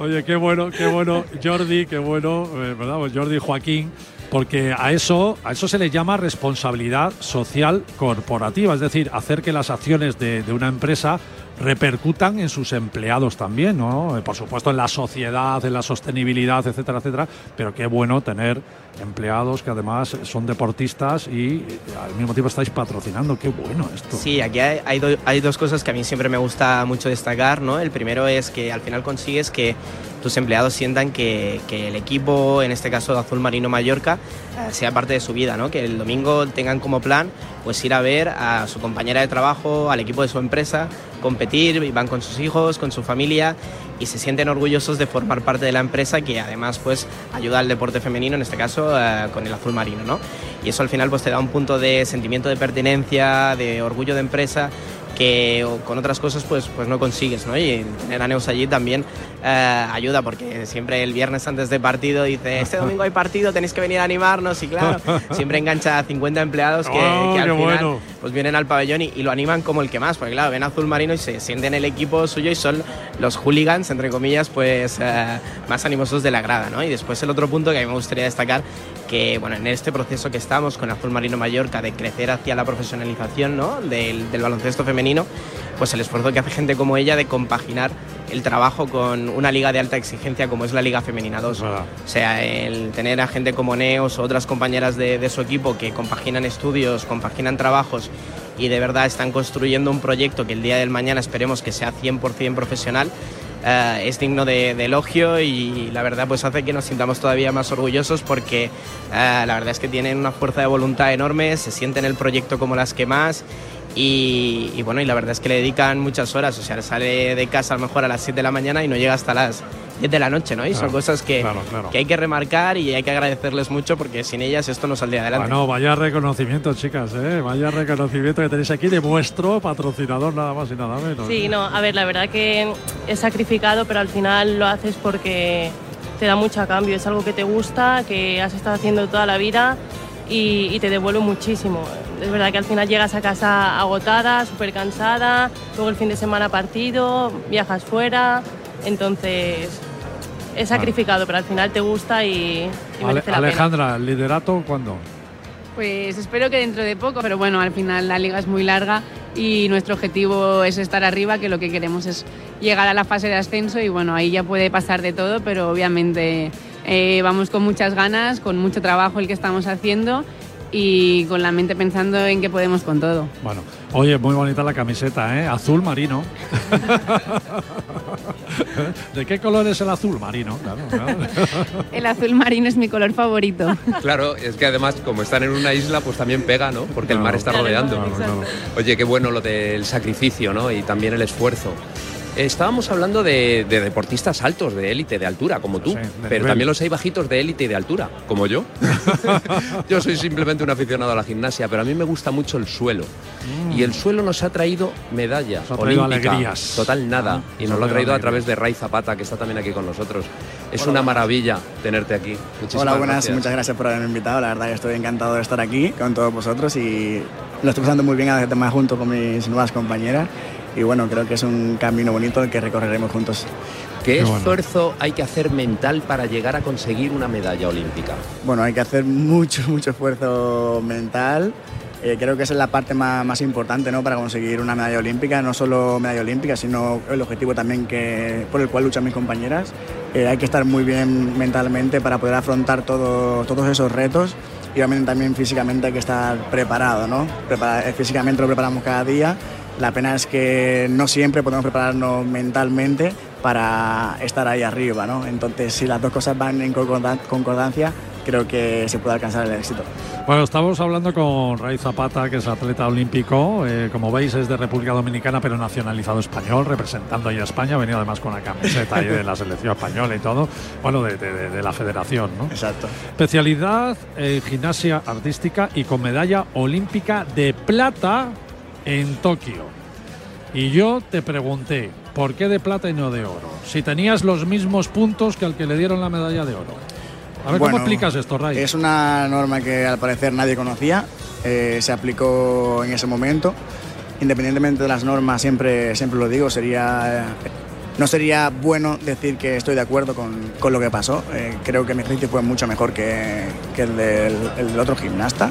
Oye, qué bueno, qué bueno, Jordi, qué bueno, eh, ¿verdad? Pues Jordi Joaquín, porque a eso, a eso se le llama responsabilidad social corporativa, es decir, hacer que las acciones de, de una empresa repercutan en sus empleados también, ¿no? Eh, Por supuesto en la sociedad, en la sostenibilidad, etcétera, etcétera, pero qué bueno tener empleados que además son deportistas y eh, al mismo tiempo estáis patrocinando, qué bueno esto. Sí, aquí hay, hay do- hay dos cosas que a mí siempre me gusta mucho destacar, ¿no? El primero es que al final consigues que tus empleados sientan que, que el equipo, en este caso de Azul Marino Mallorca, eh, sea parte de su vida, ¿no? Que el domingo tengan como plan pues ir a ver a su compañera de trabajo, al equipo de su empresa, competir, van con sus hijos, con su familia y se sienten orgullosos de formar parte de la empresa que además pues ayuda al deporte femenino, en este caso eh, con el azul marino, ¿no? Y eso al final pues te da un punto de sentimiento de pertenencia, de orgullo de empresa que con otras cosas pues, pues no consigues, ¿no? Y tener a Neus allí también eh, ayuda porque siempre el viernes antes de partido dice, este domingo hay partido, tenéis que venir a animarnos y claro, [LAUGHS] siempre engancha a 50 empleados que, Oh, que al final bueno. pues vienen al pabellón y, y lo animan como el que más, porque claro, ven a azul marino y se sienten el equipo suyo y son los hooligans, entre comillas, pues eh, más animosos de la grada, ¿no? Y después el otro punto que a mí me gustaría destacar, que bueno, en este proceso que estamos con Azul Marino Mallorca de crecer hacia la profesionalización, ¿no? Del, del baloncesto femenino, pues el esfuerzo que hace gente como ella de compaginar el trabajo con una liga de alta exigencia como es la Liga Femenina 2. O sea, el tener a gente como Neos o otras compañeras de, de su equipo que compaginan estudios, compaginan trabajos y de verdad están construyendo un proyecto que el día del mañana esperemos que sea 100% profesional. Eh, es digno de, elogio y la verdad pues hace que nos sintamos todavía más orgullosos porque eh, la verdad es que tienen una fuerza de voluntad enorme, se sienten el proyecto como las que más y, y bueno, y la verdad es que le dedican muchas horas, o sea, sale de casa a lo mejor a las 7 de la mañana y no llega hasta las 10 de la noche, ¿no? Y son cosas que, claro, claro. que hay que remarcar y hay que agradecerles mucho porque sin ellas esto no saldría adelante. Bueno, vaya reconocimiento, chicas, ¿eh? vaya reconocimiento que tenéis aquí de vuestro patrocinador, nada más y nada menos. Sí, ¿eh? no, a ver, la verdad que es sacrificado, pero al final lo haces porque te da mucho a cambio. Es algo que te gusta, que has estado haciendo toda la vida y, y te devuelve muchísimo. Es verdad que al final llegas a casa agotada, súper cansada, luego el fin de semana partido, viajas fuera, entonces es sacrificado, pero al final te gusta y, y Ale- merece la pena. Alejandra, ¿el liderato cuándo? Pues espero que dentro de poco, pero bueno, al final la liga es muy larga y nuestro objetivo es estar arriba, que lo que queremos es llegar a la fase de ascenso y bueno, ahí ya puede pasar de todo, pero obviamente eh, vamos con muchas ganas, con mucho trabajo el que estamos haciendo y con la mente pensando en que podemos con todo. Bueno, oye, muy bonita la camiseta, ¿eh? Azul marino. [LAUGHS] ¿De qué color es el azul marino? el azul marino es mi color favorito. Claro, es que además como están en una isla, pues también pega, ¿no? Porque el mar está rodeando. Oye, qué bueno lo del sacrificio, ¿no? Y también el esfuerzo. Estábamos hablando de, deportistas altos, de élite, de altura, como tú, pero también los hay bajitos de élite y de altura, como yo. [LAUGHS] yo soy simplemente un aficionado a la gimnasia, pero a mí me gusta mucho el suelo. Mm. Y el suelo nos ha traído medallas nos ha traído alegrías. Total nada. Ah, y nos lo ha traído a través de Ray Zapata, que está también aquí con nosotros. Es una maravilla tenerte aquí. Muchísimas Hola, buenas, muchas gracias por haberme invitado. La verdad que estoy encantado de estar aquí con todos vosotros y lo estoy pasando muy bien además junto con mis nuevas compañeras y bueno, creo que es un camino bonito el que recorreremos juntos. ¿Qué, esfuerzo hay que hacer mental para llegar a conseguir una medalla olímpica? Bueno, hay que hacer mucho, [LAUGHS] mucho esfuerzo mental. Eh, creo que esa es la parte más, más, importante ¿no? para conseguir una medalla olímpica, no solo medalla olímpica, sino el objetivo también que, por el cual luchan mis compañeras. Eh, hay que estar muy bien mentalmente para poder afrontar todo, todos esos retos y obviamente también físicamente hay que estar preparado. ¿no? Físicamente lo preparamos cada día la pena es que no siempre podemos prepararnos mentalmente para estar ahí arriba, ¿no? Entonces, si las dos cosas van en concordancia, creo que se puede alcanzar el éxito. Bueno, estamos hablando con Ray Zapata, que es atleta olímpico. Eh, como veis, es de República Dominicana, pero nacionalizado español, representando ahí a España. Ha venido además con la camiseta ahí de la selección española y todo. Bueno, de, la federación, ¿no? Exacto. Especialidad en gimnasia artística y con medalla olímpica de plata en Tokio. Y yo te pregunté, ¿por qué de plata y no de oro? Si tenías los mismos puntos que al que le dieron la medalla de oro. A ver, ¿cómo explicas esto, Ray? Es una norma que al parecer nadie conocía, eh, se aplicó en ese momento. Independientemente de las normas, siempre, siempre lo digo, sería no sería bueno decir que estoy de acuerdo con, con lo que pasó. Eh, creo que mi ejercicio fue mucho mejor que, que el, del, otro gimnasta.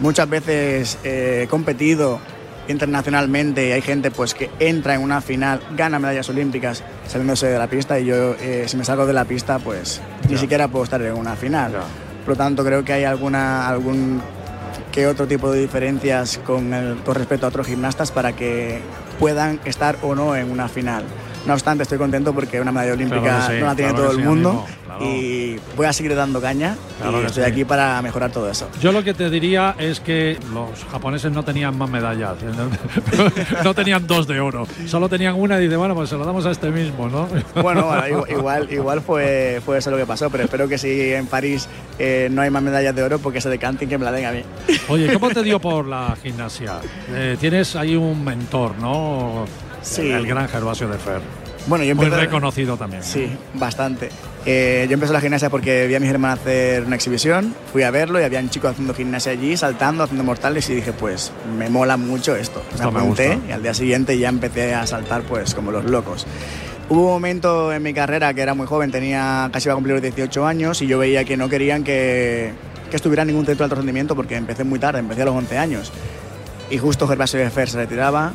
Muchas veces he competido internacionalmente hay gente pues que entra en una final, gana medallas olímpicas saliéndose de la pista y yo eh, si me salgo de la pista pues ni siquiera puedo estar en una final. Por lo tanto creo que hay alguna, algún que otro tipo de diferencias con, el, con respecto a otros gimnastas para que puedan estar o no en una final. No obstante, estoy contento porque una medalla olímpica no la tiene todo el mundo y voy a seguir dando caña y estoy aquí para mejorar todo eso. Yo lo que te diría es que los japoneses no tenían más medallas, [LAUGHS] no tenían dos de oro, solo tenían una y dice, bueno, pues se lo damos a este mismo, ¿no? Bueno, igual, igual fue, fue eso lo que pasó, pero espero que si en París eh, no hay más medallas de oro, porque se decanten que me la den a mí. Oye, ¿cómo te dio [LAUGHS] por la gimnasia? Eh, tienes ahí un mentor, ¿no? Sí. El gran Gervasio de Fer. Bueno, yo Muy reconocido también. Sí, bastante. Eh, yo empecé la gimnasia porque vi a mis hermanos hacer una exhibición, fui a verlo y había un chico haciendo gimnasia allí, saltando, haciendo mortales y dije, pues me mola mucho esto. me apunté y al día siguiente ya empecé a saltar pues como los locos. Hubo un momento en mi carrera que era muy joven, tenía casi iba a cumplir los 18 años y yo veía que no querían que, que estuviera en ningún centro de alto rendimiento porque empecé muy tarde, empecé a los 11 años. Y justo Gervasio Fer se retiraba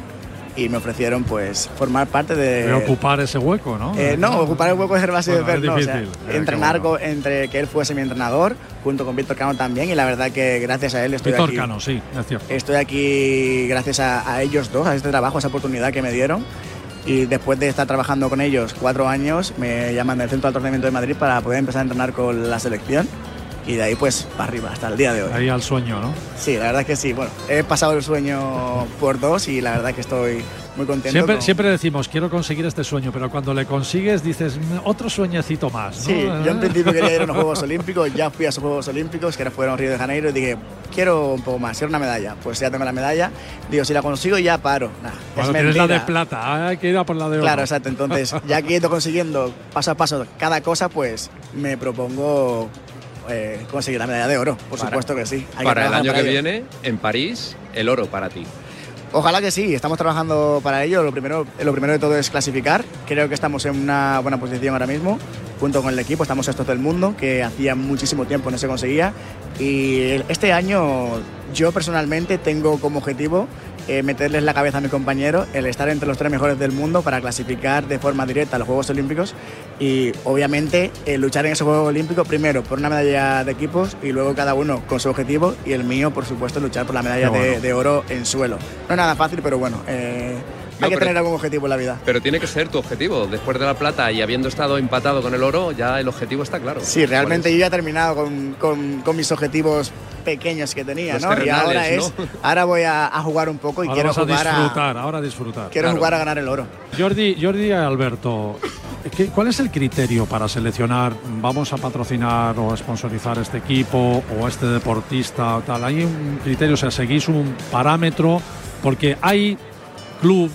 y me ofrecieron pues formar parte de... ocupar ese hueco, ¿no? Eh, no, ocupar el hueco de Gervasio de Fer, no, o sea, entrenar entre que él fuese mi entrenador, junto con Víctor Cano también, y la verdad que gracias a él estoy Víctor aquí. Cano, sí, es cierto. Estoy aquí gracias a, a ellos dos, a este trabajo, a esa oportunidad que me dieron. Y después de estar trabajando con ellos cuatro años, me llaman del Centro de Alto de Madrid para poder empezar a entrenar con la selección y de ahí pues para arriba hasta el día de hoy. Ahí al sueño, ¿no? Sí, la verdad que sí. Bueno, he pasado el sueño por dos y la verdad que estoy muy contento. Siempre, siempre decimos, quiero conseguir este sueño, pero cuando le consigues dices, mm, otro sueñecito más. Sí, yo en principio quería ir a los Juegos Olímpicos, ya fui a esos Juegos Olímpicos, que fueron Río de Janeiro, y dije, quiero un poco más, quiero una medalla. Pues ya tengo la medalla, digo, si la consigo ya paro. Nah, bueno, tienes la de plata, hay que ir a por la de oro. Claro, exacto. Entonces, ya que he ido consiguiendo paso a paso cada cosa, pues me propongo eh, conseguir la medalla de oro, por supuesto que sí. para el año que viene, en París, el oro para ti. Ojalá que sí, estamos trabajando para ello. Lo primero, lo primero de todo es clasificar. Creo que estamos en una buena posición ahora mismo, junto con el equipo. Estamos estos del mundo, que hacía muchísimo tiempo no se conseguía. Y este año yo personalmente tengo como objetivo eh, meterles la cabeza a mi compañero, el estar entre los tres mejores del mundo para clasificar de forma directa a los Juegos Olímpicos y obviamente eh, luchar en esos Juegos Olímpicos primero por una medalla de equipos y luego cada uno con su objetivo y el mío por supuesto luchar por la medalla de oro en suelo. No es nada fácil pero bueno, eh, No, hay que pero- tener algún objetivo en la vida. Pero tiene que ser tu objetivo. Después de la plata y habiendo estado empatado con el oro, ya el objetivo está claro. Sí, realmente yo ya he terminado con, con- con mis objetivos pequeños que tenía, Los ¿no? Y ahora es, ¿no? ahora voy a, a jugar un poco y Ahora quiero a jugar a, disfrutar, ahora a disfrutar. quiero Claro. jugar a ganar el oro. Jordi, Jordi y Alberto, ¿qué- ¿cuál es el criterio para seleccionar, vamos a patrocinar o a sponsorizar este equipo o a este deportista o tal? ¿Hay un criterio, o sea, seguís un parámetro? Porque hay clubs,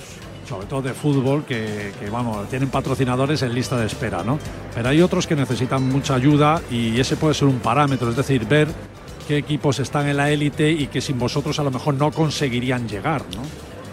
sobre todo de fútbol, que, que, vamos, tienen patrocinadores en lista de espera, ¿no? Pero hay otros que necesitan mucha ayuda y ese puede ser un parámetro, es decir, ver qué equipos están en la élite y que sin vosotros a lo mejor no conseguirían llegar, ¿no?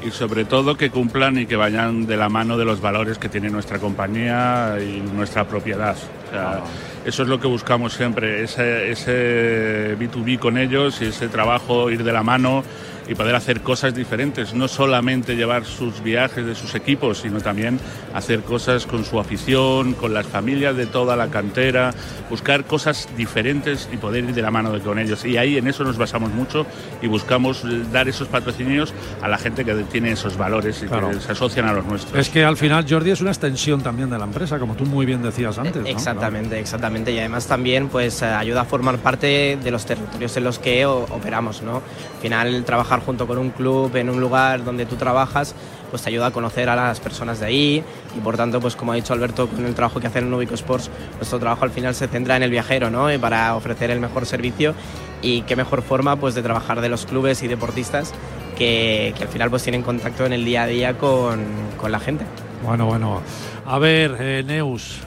y sobre todo que cumplan y que vayan de la mano de los valores que tiene nuestra compañía y nuestra propiedad. O sea, Eso es lo que buscamos siempre, ese, ese B2B con ellos y ese trabajo, ir de la mano y poder hacer cosas diferentes, no solamente llevar sus viajes de sus equipos, sino también hacer cosas con su afición, con las familias de toda la cantera, buscar cosas diferentes y poder ir de la mano de con ellos. Y ahí en eso nos basamos mucho y buscamos dar esos patrocinios a la gente que tiene esos valores y Claro. que se asocian a los nuestros. Es que al final Jordi es una extensión también de la empresa, como tú muy bien decías antes. ¿no? Exactamente, exactamente. Y además también pues eh, ayuda a formar parte de los territorios en los que operamos, ¿no? Al final trabajar junto con un club en un lugar donde tú trabajas pues te ayuda a conocer a las personas de ahí y por tanto pues como ha dicho Alberto con el trabajo que hacen en Ubico Sports nuestro trabajo al final se centra en el viajero ¿no? Y para ofrecer el mejor servicio y qué mejor forma pues de trabajar de los clubes y deportistas que, que al final pues tienen contacto en el día a día con, con la gente. Bueno, bueno. A ver, eh, Neus,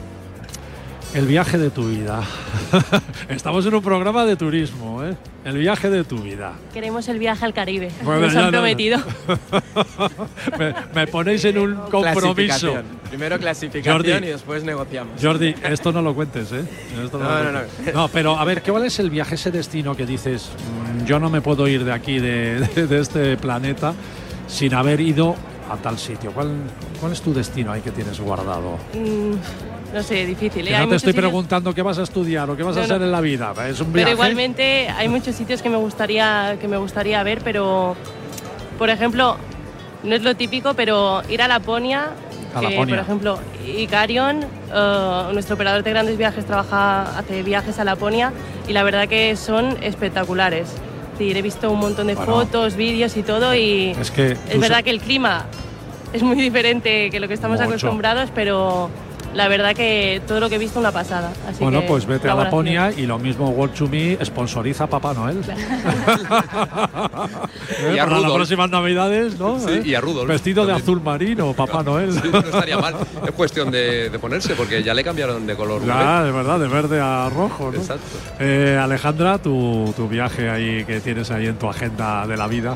el viaje de tu vida. [LAUGHS] Estamos en un programa de turismo, ¿eh? El viaje de tu vida. Queremos el viaje al Caribe. Bueno, Nos ya han no, no. prometido. [LAUGHS] me, me ponéis en un compromiso. Clasificación. Primero clasificación Jordi. y después negociamos. Jordi, esto no lo cuentes, ¿eh? Esto No, lo no, no. No, pero a ver, ¿cuál es el viaje, ese destino que dices, "Mm, yo no me puedo ir de aquí, de, de- de este planeta, sin haber ido a tal sitio? ¿Cuál, cuál es tu destino ahí que tienes guardado? Mm, no sé, difícil. ¿eh? Que no te estoy sitios- preguntando qué vas a estudiar o qué vas a no. hacer en la vida. Es un Pero viaje. igualmente hay muchos sitios que me gustaría que me gustaría ver, pero por ejemplo, no es lo típico, pero ir a Laponia, A que, Laponia. por ejemplo, Icarion, eh, nuestro operador de grandes viajes trabaja hace viajes a Laponia y la verdad que son espectaculares. He visto un montón de Bueno. fotos, vídeos y todo y Es que es tú verdad que el clima es muy diferente que lo que estamos Mucho. acostumbrados, pero la verdad que todo lo que he visto una pasada. Así Bueno, que, pues vete a. Laponia y lo mismo World to Me sponsoriza a Papá Noel. ¿Eh? [LAUGHS] Y a Para las próximas navidades, ¿no? Sí, ¿Eh? y a Rudolf Vestido de azul marino, Papá Noel. Sí, no estaría mal. Es cuestión de, de ponerse, porque ya le cambiaron de color. Ya, de verdad, de verde a rojo, ¿no? Exacto. Eh, Alejandra, tu, tu viaje ahí que tienes ahí en tu agenda de la vida.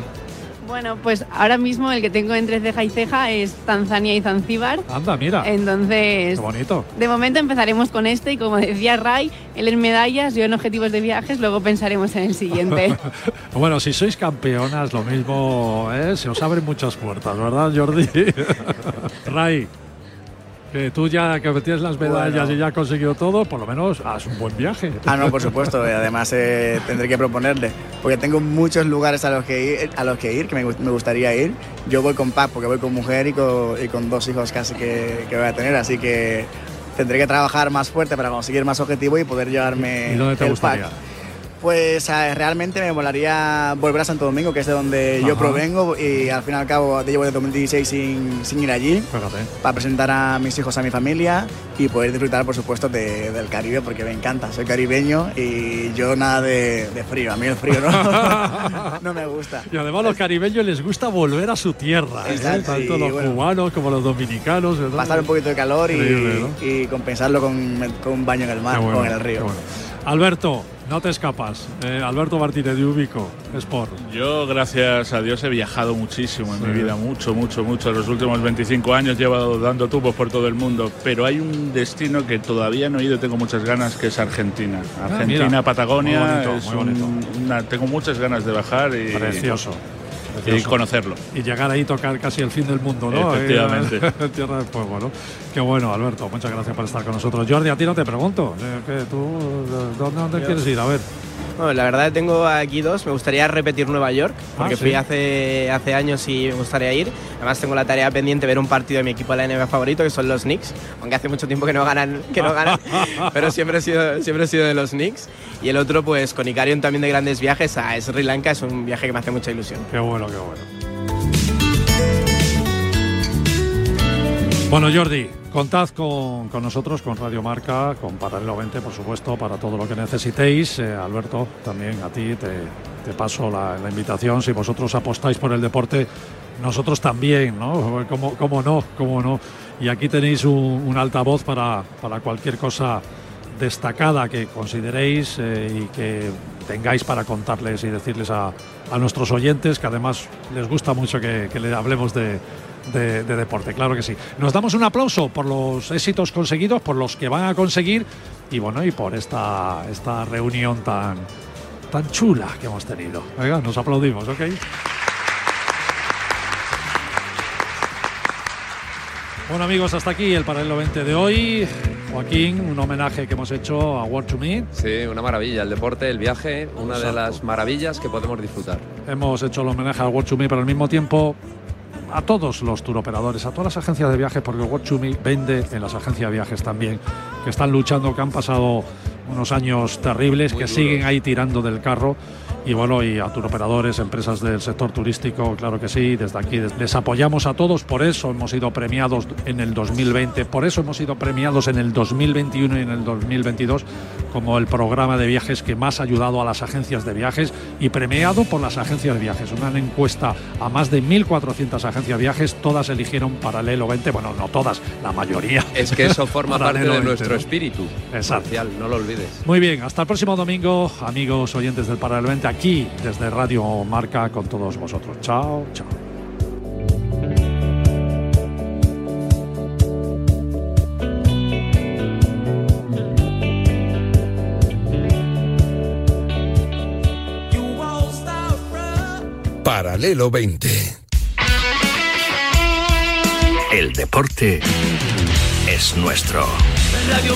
Bueno, pues ahora mismo el que tengo entre ceja y ceja es Tanzania y Zanzíbar. Anda, mira. Entonces, Qué bonito. de momento empezaremos con este y como decía Ray, él en medallas, yo en objetivos de viajes, luego pensaremos en el siguiente. [LAUGHS] Bueno, si sois campeonas, lo mismo, ¿eh? se os abren muchas puertas, ¿verdad, Jordi? [LAUGHS] Ray, que tú ya que tienes las medallas Bueno. y ya has conseguido todo, por lo menos haz un buen viaje. Ah, no, por supuesto. y Además, eh, tendré que proponerle. Porque tengo muchos lugares a los que ir, a los que, ir que me, gust- me gustaría ir. Yo voy con pack porque voy con mujer y con, y con dos hijos casi que, que voy a tener. Así que tendré que trabajar más fuerte para conseguir más objetivos y poder llevarme ¿Y dónde te el gustaría? pack. Pues eh, realmente me molaría volver a Santo Domingo, que es de donde yo Ajá. provengo, provengo, y al fin y al cabo llevo desde 2016 sin, sin ir allí Fíjate. para presentar a mis hijos a mi familia y poder disfrutar, por supuesto, de- del Caribe, porque me encanta. Soy caribeño y yo nada de, de frío. A mí el frío no, [LAUGHS] no me gusta. Y además a los caribeños les gusta volver a su tierra, ¿eh? Tanto los bueno. cubanos como los dominicanos. ¿verdad? Pasar un poquito de calor y, Increíble, ¿no? y compensarlo con, con un baño en el mar bueno, o en el río. bueno. Alberto, No te escapas. Eh, Alberto Martínez de Ubico, Sport. Yo, gracias a Dios, he viajado muchísimo en Sí. mi vida, mucho, mucho, mucho. Los últimos 25 años llevo dando tubos por todo el mundo, pero hay un destino que todavía no he ido y tengo muchas ganas, que es Argentina. Argentina, Ah, mira. Patagonia, bonito, es un- una- tengo muchas ganas de bajar y, Precioso. y precioso. conocerlo. Y llegar ahí y tocar casi el fin del mundo, ¿no? Efectivamente. [LAUGHS] En Tierra del Fuego, ¿no? Qué bueno, Alberto. Muchas gracias por estar con nosotros. Jordi, a ti no te pregunto. eh, ¿qué, ¿Tú eh, dónde, quieres ir? A ver. Bueno, la verdad tengo aquí dos. Me gustaría repetir Nueva York, porque Ah, sí. fui hace, hace años y me gustaría ir. Además tengo la tarea pendiente de ver un partido de mi equipo de la NBA favorito, que son los Knicks, aunque hace mucho tiempo que no ganan, que no ganan [LAUGHS] pero siempre he, sido, siempre he sido de los Knicks. Y el otro, pues con Icarion también de grandes viajes a Sri Lanka, es un viaje que me hace mucha ilusión. Qué bueno, qué bueno. Bueno, Jordi, contad con, con nosotros, con Radio Marca, con Paralelo 20, por supuesto, para todo lo que necesitéis. Eh, Alberto, también a ti te, paso la, invitación. Si vosotros apostáis por el deporte, nosotros también, ¿no? ¿Cómo, cómo no? ¿Cómo no? Y aquí tenéis un, altavoz para, para cualquier cosa destacada que consideréis eh, y que tengáis para contarles y decirles a, a nuestros oyentes, que además les gusta mucho que le hablemos de, de- de deporte, claro que sí. Nos damos un aplauso por los éxitos conseguidos, por los que van a conseguir y bueno, y por esta, esta reunión tan, tan chula que hemos tenido. Venga, nos aplaudimos, ¿ok? Bueno amigos, hasta aquí el paralelo 20 de hoy. Joaquín, un homenaje que hemos hecho a World to Me. Sí, una maravilla. El deporte, el viaje, una de las maravillas que podemos disfrutar. Hemos hecho el homenaje a World to Me, pero al mismo tiempo a todos los turoperadores, a todas las agencias de viajes, porque World to Me vende en las agencias de viajes también, que están luchando, que han pasado unos años terribles, que siguen ahí tirando del carro. Y bueno, y a turoperadores, empresas del sector turístico, claro que sí, desde aquí les apoyamos a todos, por eso hemos sido premiados en el 2020, por eso hemos sido premiados en el 2021 y en el 2022 como el programa de viajes que más ha ayudado a las agencias de viajes y premiado por las agencias de viajes. Una encuesta a más de 1.400 agencias de viajes, todas eligieron Paralelo 20, bueno, no todas, la mayoría. Es que eso forma [LAUGHS] parte de 20, nuestro ¿no? espíritu. Exacto. No lo olvides. Muy bien, hasta el próximo domingo, amigos oyentes del Paralelo 20, aquí desde Radio Marca con todos vosotros. Chao, chao. Paralelo 20. El deporte es nuestro. Radio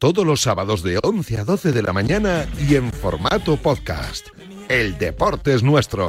Todos los sábados de 11 a 12 de la mañana y en formato podcast. El deporte es nuestro.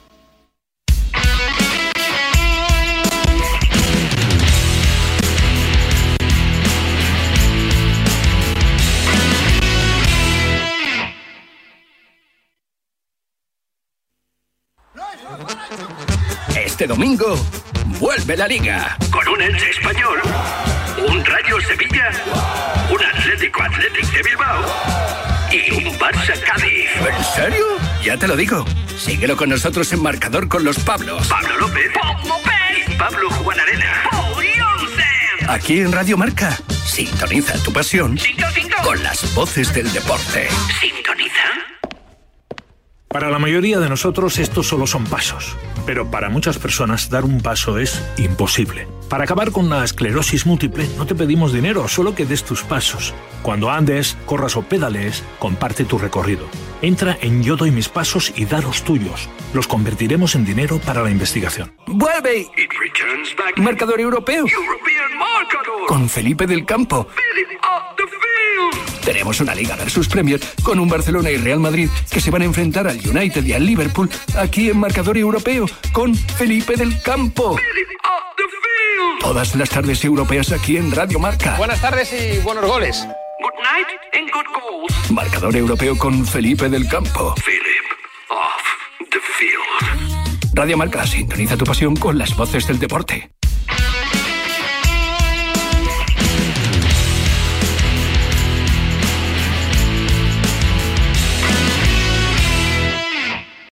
Este domingo vuelve la liga. Con un Elche español, un Rayo Sevilla, un Atlético Atlético de Bilbao y un Barça Cádiz. ¿En serio? Ya te lo digo. Síguelo con nosotros en marcador con los Pablos. Pablo López. Y Pablo Juan Arena. Aquí en Radio Marca. Sintoniza tu pasión con las voces del deporte. ¿Sintoniza? Para la mayoría de nosotros estos solo son pasos, pero para muchas personas dar un paso es imposible. Para acabar con la esclerosis múltiple no te pedimos dinero, solo que des tus pasos. Cuando andes, corras o pedalees, comparte tu recorrido. Entra en Yo doy mis pasos y da los tuyos. Los convertiremos en dinero para la investigación. ¡Vuelve! Marcador europeo. Con Felipe del Campo. Tenemos una Liga versus Premier con un Barcelona y Real Madrid que se van a enfrentar al United y al Liverpool aquí en Marcador Europeo con Felipe del Campo. Todas las tardes europeas aquí en Radio Marca. Buenas tardes y buenos goles. Good night and good goals. Marcador Europeo con Felipe del Campo. Philip off the field. Radio Marca sintoniza tu pasión con las voces del deporte.